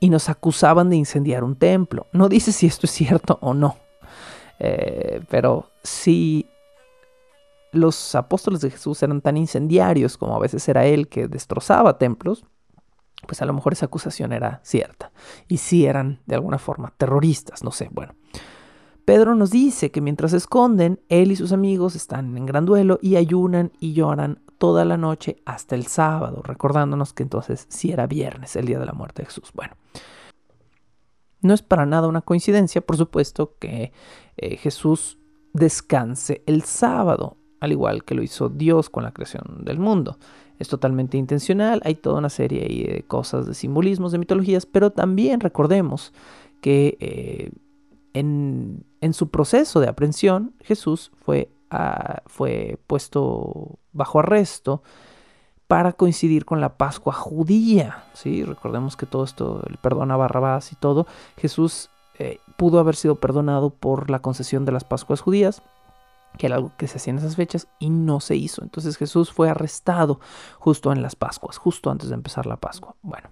y nos acusaban de incendiar un templo. No dice si esto es cierto o no. Eh, pero si los apóstoles de Jesús eran tan incendiarios como a veces era él que destrozaba templos, pues a lo mejor esa acusación era cierta. Y si eran de alguna forma terroristas, no sé, bueno. Pedro nos dice que mientras se esconden, él y sus amigos están en gran duelo y ayunan y lloran toda la noche hasta el sábado, recordándonos que entonces sí era viernes, el día de la muerte de Jesús. Bueno, no es para nada una coincidencia, por supuesto, que eh, Jesús descanse el sábado, al igual que lo hizo Dios con la creación del mundo. Es totalmente intencional, hay toda una serie de cosas, de simbolismos, de mitologías, pero también recordemos que eh, en, su proceso de aprehensión Jesús fue, fue puesto bajo arresto para coincidir con la Pascua judía. ¿sí? Recordemos que todo esto, el perdón a Barrabás y todo, Jesús eh, pudo haber sido perdonado por la concesión de las Pascuas judías, que era algo que se hacía en esas fechas y no se hizo. Entonces Jesús fue arrestado justo en las Pascuas, justo antes de empezar la Pascua. Bueno,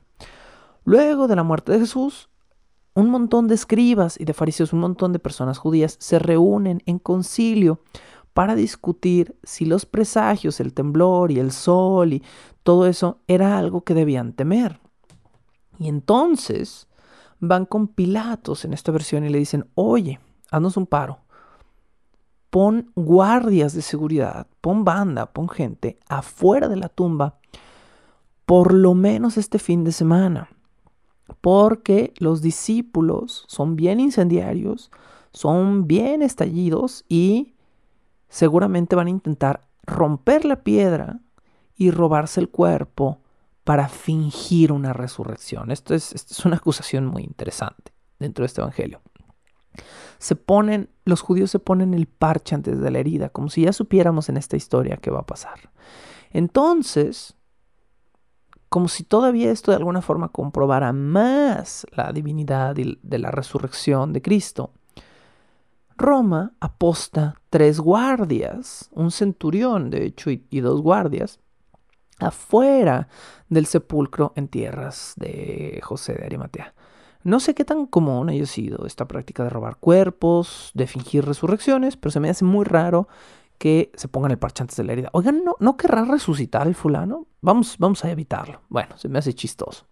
luego de la muerte de Jesús, un montón de escribas y de fariseos, un montón de personas judías se reúnen en concilio para discutir si los presagios, el temblor y el sol y todo eso era algo que debían temer. Y entonces van con Pilatos en esta versión y le dicen, oye, haznos un paro, pon guardias de seguridad, pon banda, pon gente afuera de la tumba, por lo menos este fin de semana, porque los discípulos son bien incendiarios, son bien estallidos y seguramente van a intentar romper la piedra y robarse el cuerpo para fingir una resurrección. Esto es, es una acusación muy interesante dentro de este evangelio. Se ponen, los judíos se ponen el parche antes de la herida, como si ya supiéramos en esta historia qué va a pasar. Entonces, como si todavía esto de alguna forma comprobara más la divinidad de la resurrección de Cristo, Roma aposta tres guardias, un centurión de hecho y, dos guardias, afuera del sepulcro en tierras de José de Arimatea. No sé qué tan común haya sido esta práctica de robar cuerpos, de fingir resurrecciones, pero se me hace muy raro que se pongan el parche antes de la herida. Oigan, ¿no, ¿no querrá resucitar el fulano? Vamos, vamos a evitarlo. Bueno, se me hace chistoso.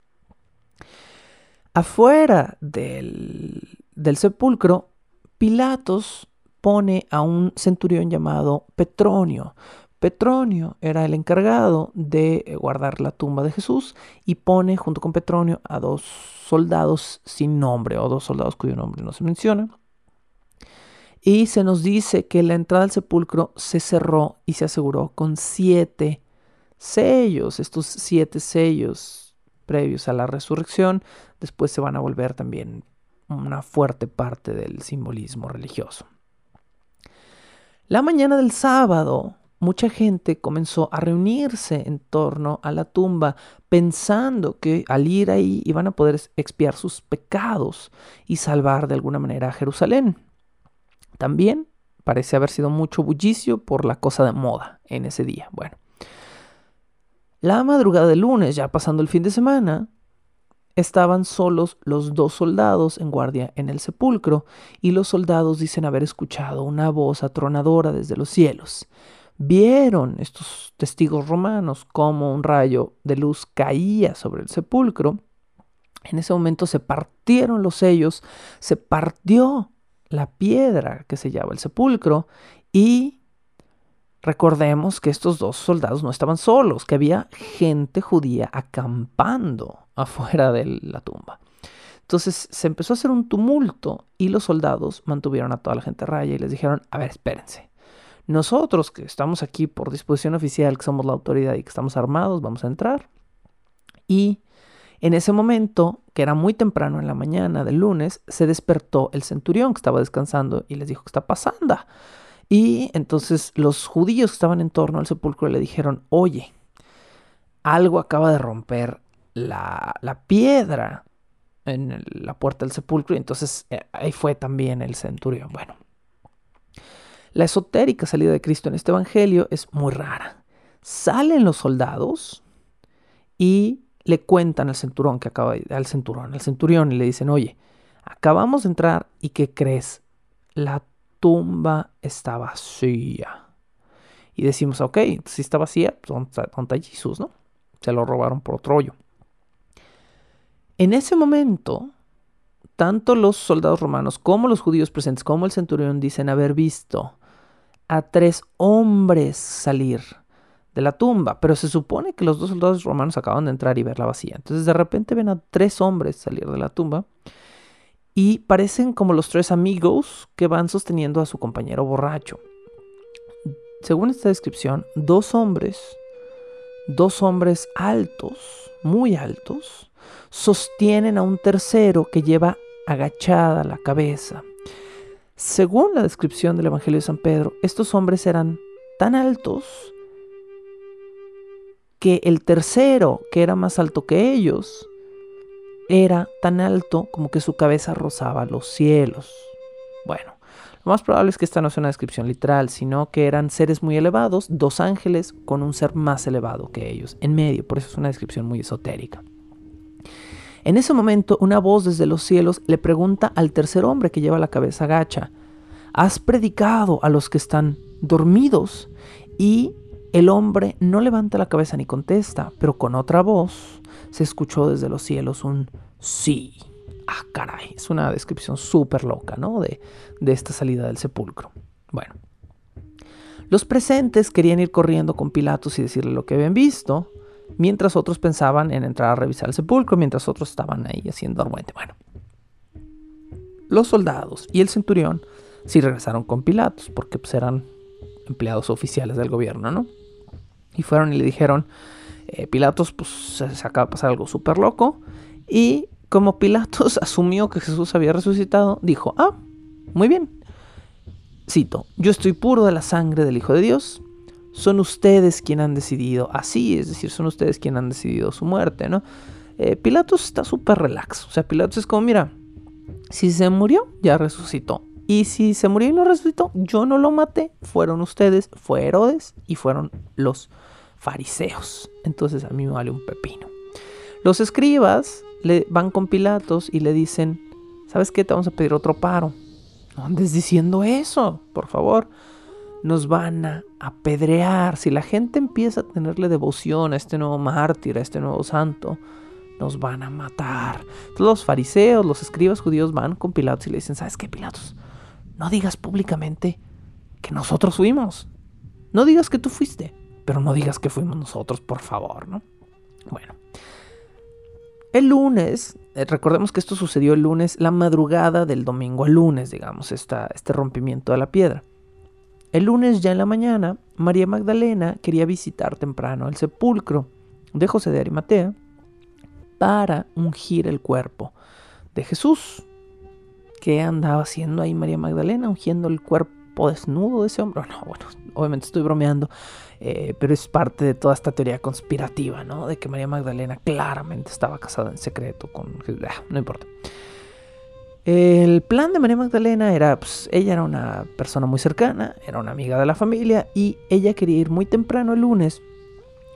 Afuera del, del sepulcro Pilatos pone a un centurión llamado Petronio. Petronio era el encargado de eh, guardar la tumba de Jesús y pone junto con Petronio a dos soldados sin nombre o dos soldados cuyo nombre no se menciona. Y se nos dice que la entrada al sepulcro se cerró y se aseguró con siete sellos. Estos siete sellos previos a la resurrección después se van a volver también una fuerte parte del simbolismo religioso. La mañana del sábado, mucha gente comenzó a reunirse en torno a la tumba pensando que al ir ahí iban a poder expiar sus pecados y salvar de alguna manera a Jerusalén. También parece haber sido mucho bullicio por la cosa de moda en ese día. Bueno, la madrugada del lunes, ya pasando el fin de semana, Estaban solos los dos soldados en guardia en el sepulcro, y los soldados dicen haber escuchado una voz atronadora desde los cielos. Vieron estos testigos romanos como un rayo de luz caía sobre el sepulcro. En ese momento se partieron los sellos, se partió la piedra que sellaba el sepulcro y recordemos que estos dos soldados no estaban solos, que había gente judía acampando afuera de la tumba. Entonces se empezó a hacer un tumulto y los soldados mantuvieron a toda la gente raya y les dijeron, a ver, espérense. Nosotros que estamos aquí por disposición oficial, que somos la autoridad y que estamos armados, vamos a entrar. Y en ese momento, que era muy temprano en la mañana del lunes, se despertó el centurión que estaba descansando y les dijo, ¿qué está pasando? Y entonces los judíos que estaban en torno al sepulcro le dijeron, oye, algo acaba de romper la, piedra en la puerta del sepulcro y entonces eh, ahí fue también el centurión. Bueno, la esotérica salida de Cristo en este evangelio es muy rara. Salen los soldados y le cuentan al centurión que acaba al centurión, al centurión y le dicen, "Oye, acabamos de entrar y ¿qué crees? La tumba está vacía. Y decimos, ok, si está vacía, pues, ¿dónde está, Jesús, no? Se lo robaron por otro hoyo. En ese momento, tanto los soldados romanos como los judíos presentes, como el centurión, dicen haber visto a tres hombres salir de la tumba, pero se supone que los dos soldados romanos acaban de entrar y verla vacía. Entonces de repente ven a tres hombres salir de la tumba y parecen como los tres amigos que van sosteniendo a su compañero borracho. Según esta descripción, dos hombres, dos hombres altos, muy altos, sostienen a un tercero que lleva agachada la cabeza. Según la descripción del Evangelio de San Pedro, estos hombres eran tan altos que el tercero, que era más alto que ellos, era tan alto como que su cabeza rozaba los cielos. Bueno, lo más probable es que esta no sea una descripción literal, sino que eran seres muy elevados, dos ángeles con un ser más elevado que ellos, en medio, por eso es una descripción muy esotérica. En ese momento, una voz desde los cielos le pregunta al tercer hombre que lleva la cabeza gacha, ¿has predicado a los que están dormidos? Y el hombre no levanta la cabeza ni contesta, pero con otra voz se escuchó desde los cielos un sí. Ah, caray, es una descripción súper loca, ¿no? De, de esta salida del sepulcro. Bueno, los presentes querían ir corriendo con Pilatos y decirle lo que habían visto, mientras otros pensaban en entrar a revisar el sepulcro, mientras otros estaban ahí haciendo argüente. Bueno, los soldados y el centurión sí regresaron con Pilatos, porque pues eran empleados oficiales del gobierno, ¿no? Y fueron y le dijeron, eh, Pilatos, pues se, acaba de pasar algo súper loco. Y como Pilatos asumió que Jesús había resucitado, dijo, ah, muy bien. Cito, yo estoy puro de la sangre del Hijo de Dios. Son ustedes quienes han decidido así, es decir, son ustedes quienes han decidido su muerte, ¿no? Eh, Pilatos está súper relax. O sea, Pilatos es como, mira, si se murió, ya resucitó. Y si se murió y no resucitó, yo no lo maté. Fueron ustedes, fue Herodes y fueron los fariseos. Entonces a mí me vale un pepino. Los escribas le van con Pilatos y le dicen, ¿sabes qué? Te vamos a pedir otro paro. No andes diciendo eso, por favor. Nos van a apedrear. Si la gente empieza a tenerle devoción a este nuevo mártir, a este nuevo santo, nos van a matar. Entonces los fariseos, los escribas judíos van con Pilatos y le dicen, ¿sabes qué, Pilatos? No digas públicamente que nosotros fuimos. No digas que tú fuiste pero no digas que fuimos nosotros, por favor, ¿no? Bueno. El lunes, eh, recordemos que esto sucedió el lunes, la madrugada del domingo al lunes, digamos, esta, este rompimiento de la piedra. El lunes ya en la mañana, María Magdalena quería visitar temprano el sepulcro de José de Arimatea para ungir el cuerpo de Jesús. ¿Qué andaba haciendo ahí María Magdalena? Ungiendo el cuerpo desnudo de ese hombre. No, bueno, obviamente estoy bromeando. Eh, pero es parte de toda esta teoría conspirativa, ¿no? De que María Magdalena claramente estaba casada en secreto con... Ah, no importa. El plan de María Magdalena era, pues, ella era una persona muy cercana, era una amiga de la familia y ella quería ir muy temprano el lunes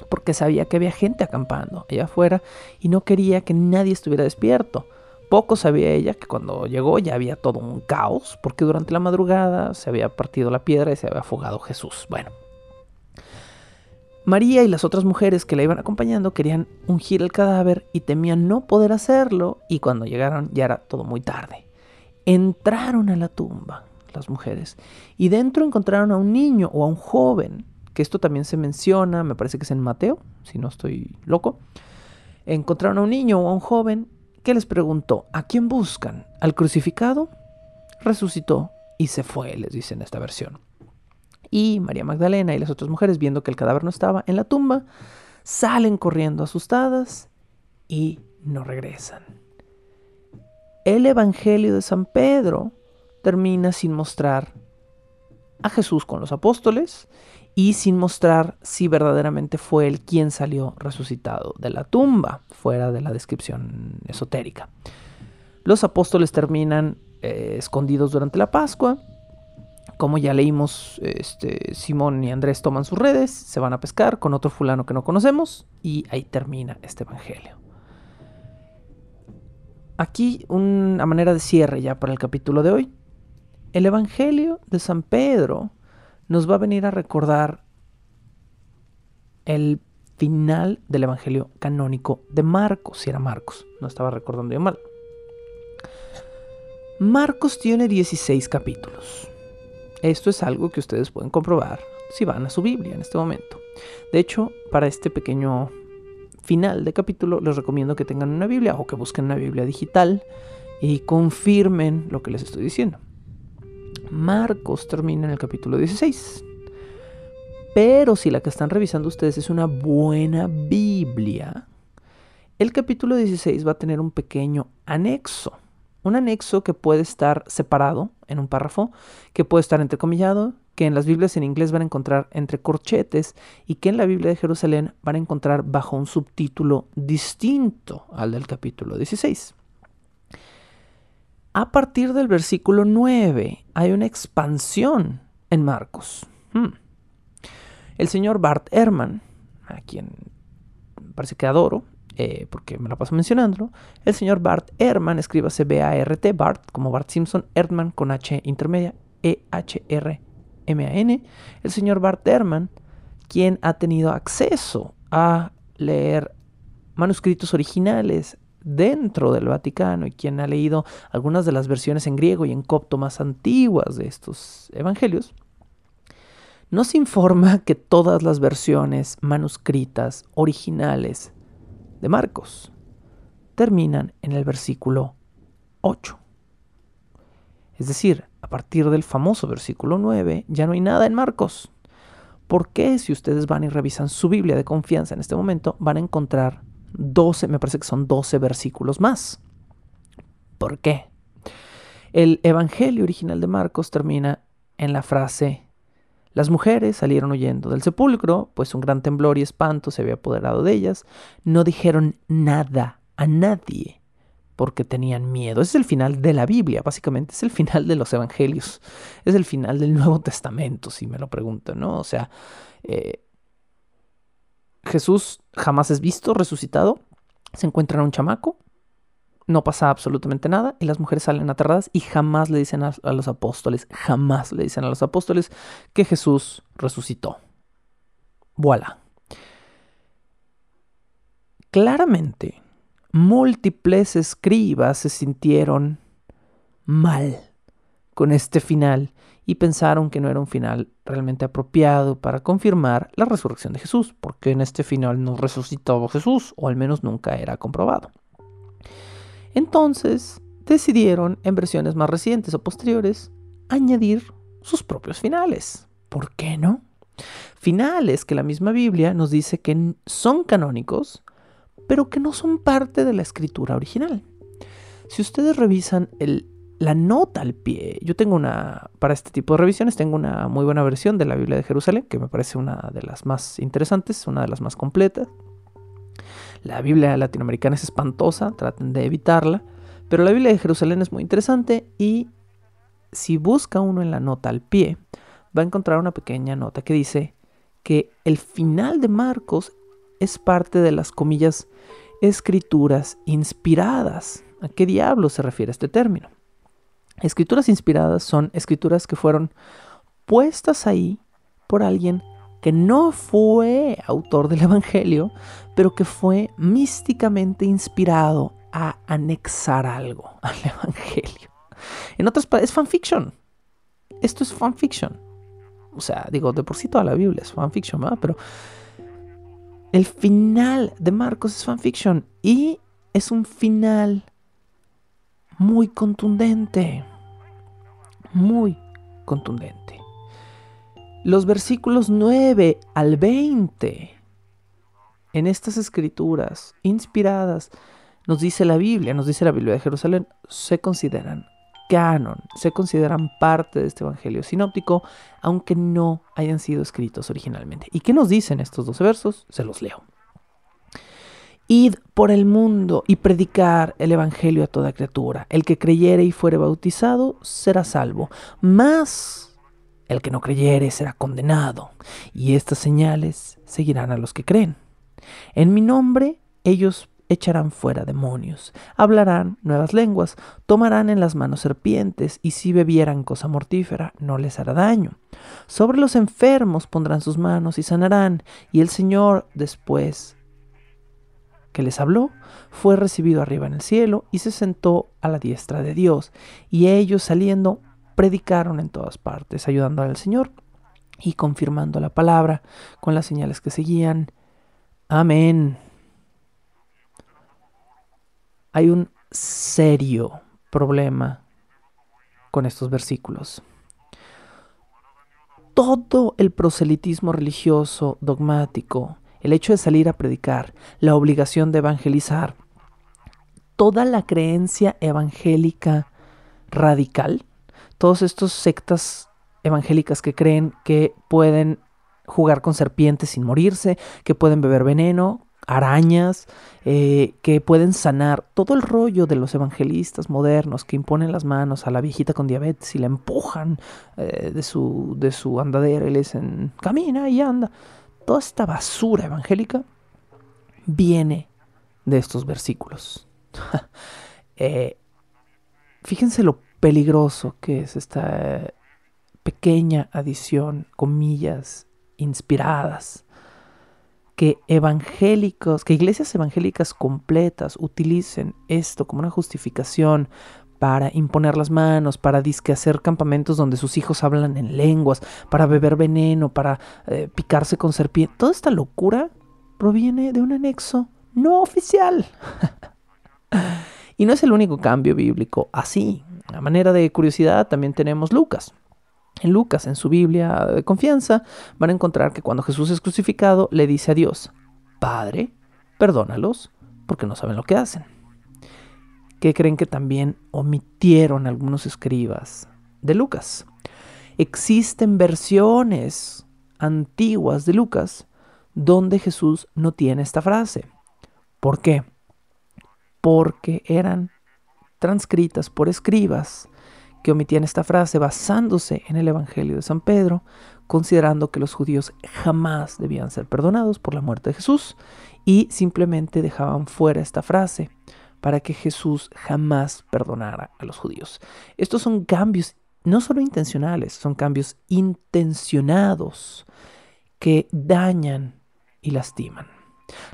porque sabía que había gente acampando allá afuera y no quería que nadie estuviera despierto. Poco sabía ella que cuando llegó ya había todo un caos porque durante la madrugada se había partido la piedra y se había afogado Jesús. Bueno, María y las otras mujeres que la iban acompañando querían ungir el cadáver y temían no poder hacerlo y cuando llegaron ya era todo muy tarde. Entraron a la tumba las mujeres y dentro encontraron a un niño o a un joven, que esto también se menciona, me parece que es en Mateo, si no estoy loco. Encontraron a un niño o a un joven que les preguntó, ¿a quién buscan? ¿Al crucificado? Resucitó y se fue, les dice en esta versión. Y María Magdalena y las otras mujeres, viendo que el cadáver no estaba en la tumba, salen corriendo asustadas y no regresan. El Evangelio de San Pedro termina sin mostrar a Jesús con los apóstoles y sin mostrar si verdaderamente fue él quien salió resucitado de la tumba, fuera de la descripción esotérica. Los apóstoles terminan eh, escondidos durante la Pascua como ya leímos, este, Simón y Andrés toman sus redes, se van a pescar con otro fulano que no conocemos y ahí termina este evangelio. Aquí una manera de cierre ya para el capítulo de hoy. el Evangelio de San Pedro nos va a venir a recordar el final del Evangelio canónico de Marcos, si era Marcos, no estaba recordando yo mal. Marcos tiene 16 capítulos. Esto es algo que ustedes pueden comprobar si van a su Biblia en este momento. De hecho, para este pequeño final de capítulo les recomiendo que tengan una Biblia o que busquen una Biblia digital y confirmen lo que les estoy diciendo. Marcos termina en el capítulo 16. Pero si la que están revisando ustedes es una buena Biblia, el capítulo 16 va a tener un pequeño anexo. Un anexo que puede estar separado en un párrafo, que puede estar entrecomillado, que en las Biblias en inglés van a encontrar entre corchetes y que en la Biblia de Jerusalén van a encontrar bajo un subtítulo distinto al del capítulo 16. A partir del versículo 9 hay una expansión en Marcos. Hmm. El señor Bart Ehrman, a quien parece que adoro, eh, porque me la paso mencionándolo, el señor Bart Ehrman, escríbase B-A-R-T, Bart, como Bart Simpson, Ehrman con H intermedia, E-H-R-M-A-N, el señor Bart Ehrman, quien ha tenido acceso a leer manuscritos originales dentro del Vaticano y quien ha leído algunas de las versiones en griego y en copto más antiguas de estos evangelios, nos informa que todas las versiones manuscritas originales de Marcos terminan en el versículo 8. Es decir, a partir del famoso versículo 9 ya no hay nada en Marcos. ¿Por qué si ustedes van y revisan su Biblia de confianza en este momento van a encontrar 12, me parece que son 12 versículos más? ¿Por qué? El Evangelio original de Marcos termina en la frase las mujeres salieron huyendo del sepulcro, pues un gran temblor y espanto se había apoderado de ellas. No dijeron nada a nadie porque tenían miedo. Ese es el final de la Biblia, básicamente es el final de los evangelios, es el final del Nuevo Testamento, si me lo preguntan, ¿no? O sea, eh, Jesús jamás es visto resucitado, se encuentra en un chamaco, no pasa absolutamente nada y las mujeres salen aterradas y jamás le dicen a, los apóstoles, jamás le dicen a los apóstoles que Jesús resucitó. Voilà. Claramente, múltiples escribas se sintieron mal con este final y pensaron que no era un final realmente apropiado para confirmar la resurrección de Jesús, porque en este final no resucitó Jesús, o al menos nunca era comprobado. Entonces decidieron, en versiones más recientes o posteriores, añadir sus propios finales. ¿Por qué no? Finales que la misma Biblia nos dice que son canónicos, pero que no son parte de la escritura original. Si ustedes revisan la nota al pie, yo tengo una, para este tipo de revisiones, tengo una muy buena versión de la Biblia de Jerusalén, que me parece una de las más interesantes, una de las más completas, la Biblia latinoamericana es espantosa, traten de evitarla, pero la Biblia de Jerusalén es muy interesante y si busca uno en la nota al pie, va a encontrar una pequeña nota que dice que el final de Marcos es parte de las comillas escrituras inspiradas. ¿A qué diablo se refiere este término? Escrituras inspiradas son escrituras que fueron puestas ahí por alguien que no fue autor del Evangelio, pero que fue místicamente inspirado a anexar algo al Evangelio. En otras palabras, es fanfiction. Esto es fanfiction. O sea, digo, de por sí toda la Biblia es fanfiction, ¿verdad? Pero el final de Marcos es fanfiction y es un final muy contundente. Muy contundente. Los versículos 9 al 20 en estas escrituras inspiradas, nos dice la Biblia, nos dice la Biblia de Jerusalén, se consideran canon, se consideran parte de este Evangelio sinóptico, aunque no hayan sido escritos originalmente. ¿Y qué nos dicen estos 12 versos? Se los leo. Id por el mundo y predicar el Evangelio a toda criatura. El que creyere y fuere bautizado será salvo. Más el que no creyere será condenado, y estas señales seguirán a los que creen. En mi nombre ellos echarán fuera demonios, hablarán nuevas lenguas, tomarán en las manos serpientes, y si bebieran cosa mortífera, no les hará daño. Sobre los enfermos pondrán sus manos y sanarán, y el Señor después que les habló, fue recibido arriba en el cielo y se sentó a la diestra de Dios, y ellos saliendo predicaron en todas partes, ayudando al Señor y confirmando la palabra con las señales que seguían. Amén. Hay un serio problema con estos versículos. Todo el proselitismo religioso dogmático, el hecho de salir a predicar, la obligación de evangelizar, toda la creencia evangélica radical, todos estos sectas evangélicas que creen que pueden jugar con serpientes sin morirse, que pueden beber veneno, arañas, eh, que pueden sanar todo el rollo de los evangelistas modernos que imponen las manos a la viejita con diabetes y la empujan eh, de, su, de su andadera y le dicen, camina y anda. Toda esta basura evangélica viene de estos versículos. Eh, fíjense lo peligroso que es esta pequeña adición, comillas, inspiradas, que evangélicos, que iglesias evangélicas completas utilicen esto como una justificación para imponer las manos, para disque hacer campamentos donde sus hijos hablan en lenguas, para beber veneno, para eh, picarse con serpiente. Toda esta locura proviene de un anexo no oficial. y no es el único cambio bíblico así. A manera de curiosidad también tenemos Lucas. En Lucas, en su Biblia de confianza, van a encontrar que cuando Jesús es crucificado, le dice a Dios, Padre, perdónalos, porque no saben lo que hacen. ¿Qué creen que también omitieron algunos escribas de Lucas? Existen versiones antiguas de Lucas donde Jesús no tiene esta frase. ¿Por qué? Porque eran transcritas por escribas que omitían esta frase basándose en el Evangelio de San Pedro, considerando que los judíos jamás debían ser perdonados por la muerte de Jesús y simplemente dejaban fuera esta frase para que Jesús jamás perdonara a los judíos. Estos son cambios no solo intencionales, son cambios intencionados que dañan y lastiman.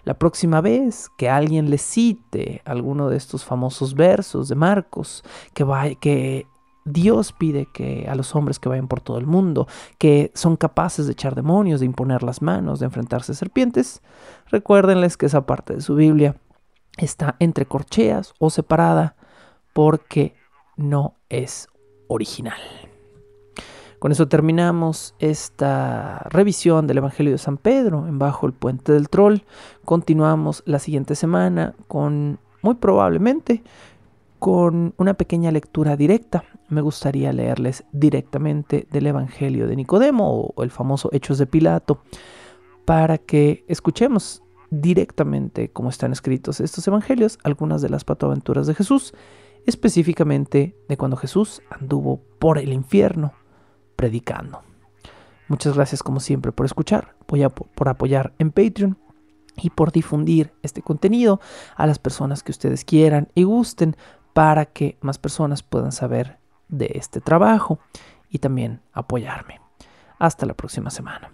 La próxima vez que alguien le cite alguno de estos famosos versos de Marcos, que, que Dios pide que a los hombres que vayan por todo el mundo, que son capaces de echar demonios, de imponer las manos, de enfrentarse a serpientes, recuérdenles que esa parte de su Biblia está entre corcheas o separada porque no es original. Con eso terminamos esta revisión del Evangelio de San Pedro en Bajo el Puente del Troll. Continuamos la siguiente semana con, muy probablemente, con una pequeña lectura directa. Me gustaría leerles directamente del Evangelio de Nicodemo o el famoso Hechos de Pilato para que escuchemos directamente como están escritos estos evangelios algunas de las patoaventuras de Jesús, específicamente de cuando Jesús anduvo por el infierno predicando. Muchas gracias como siempre por escuchar, por apoyar en Patreon y por difundir este contenido a las personas que ustedes quieran y gusten para que más personas puedan saber de este trabajo y también apoyarme. Hasta la próxima semana.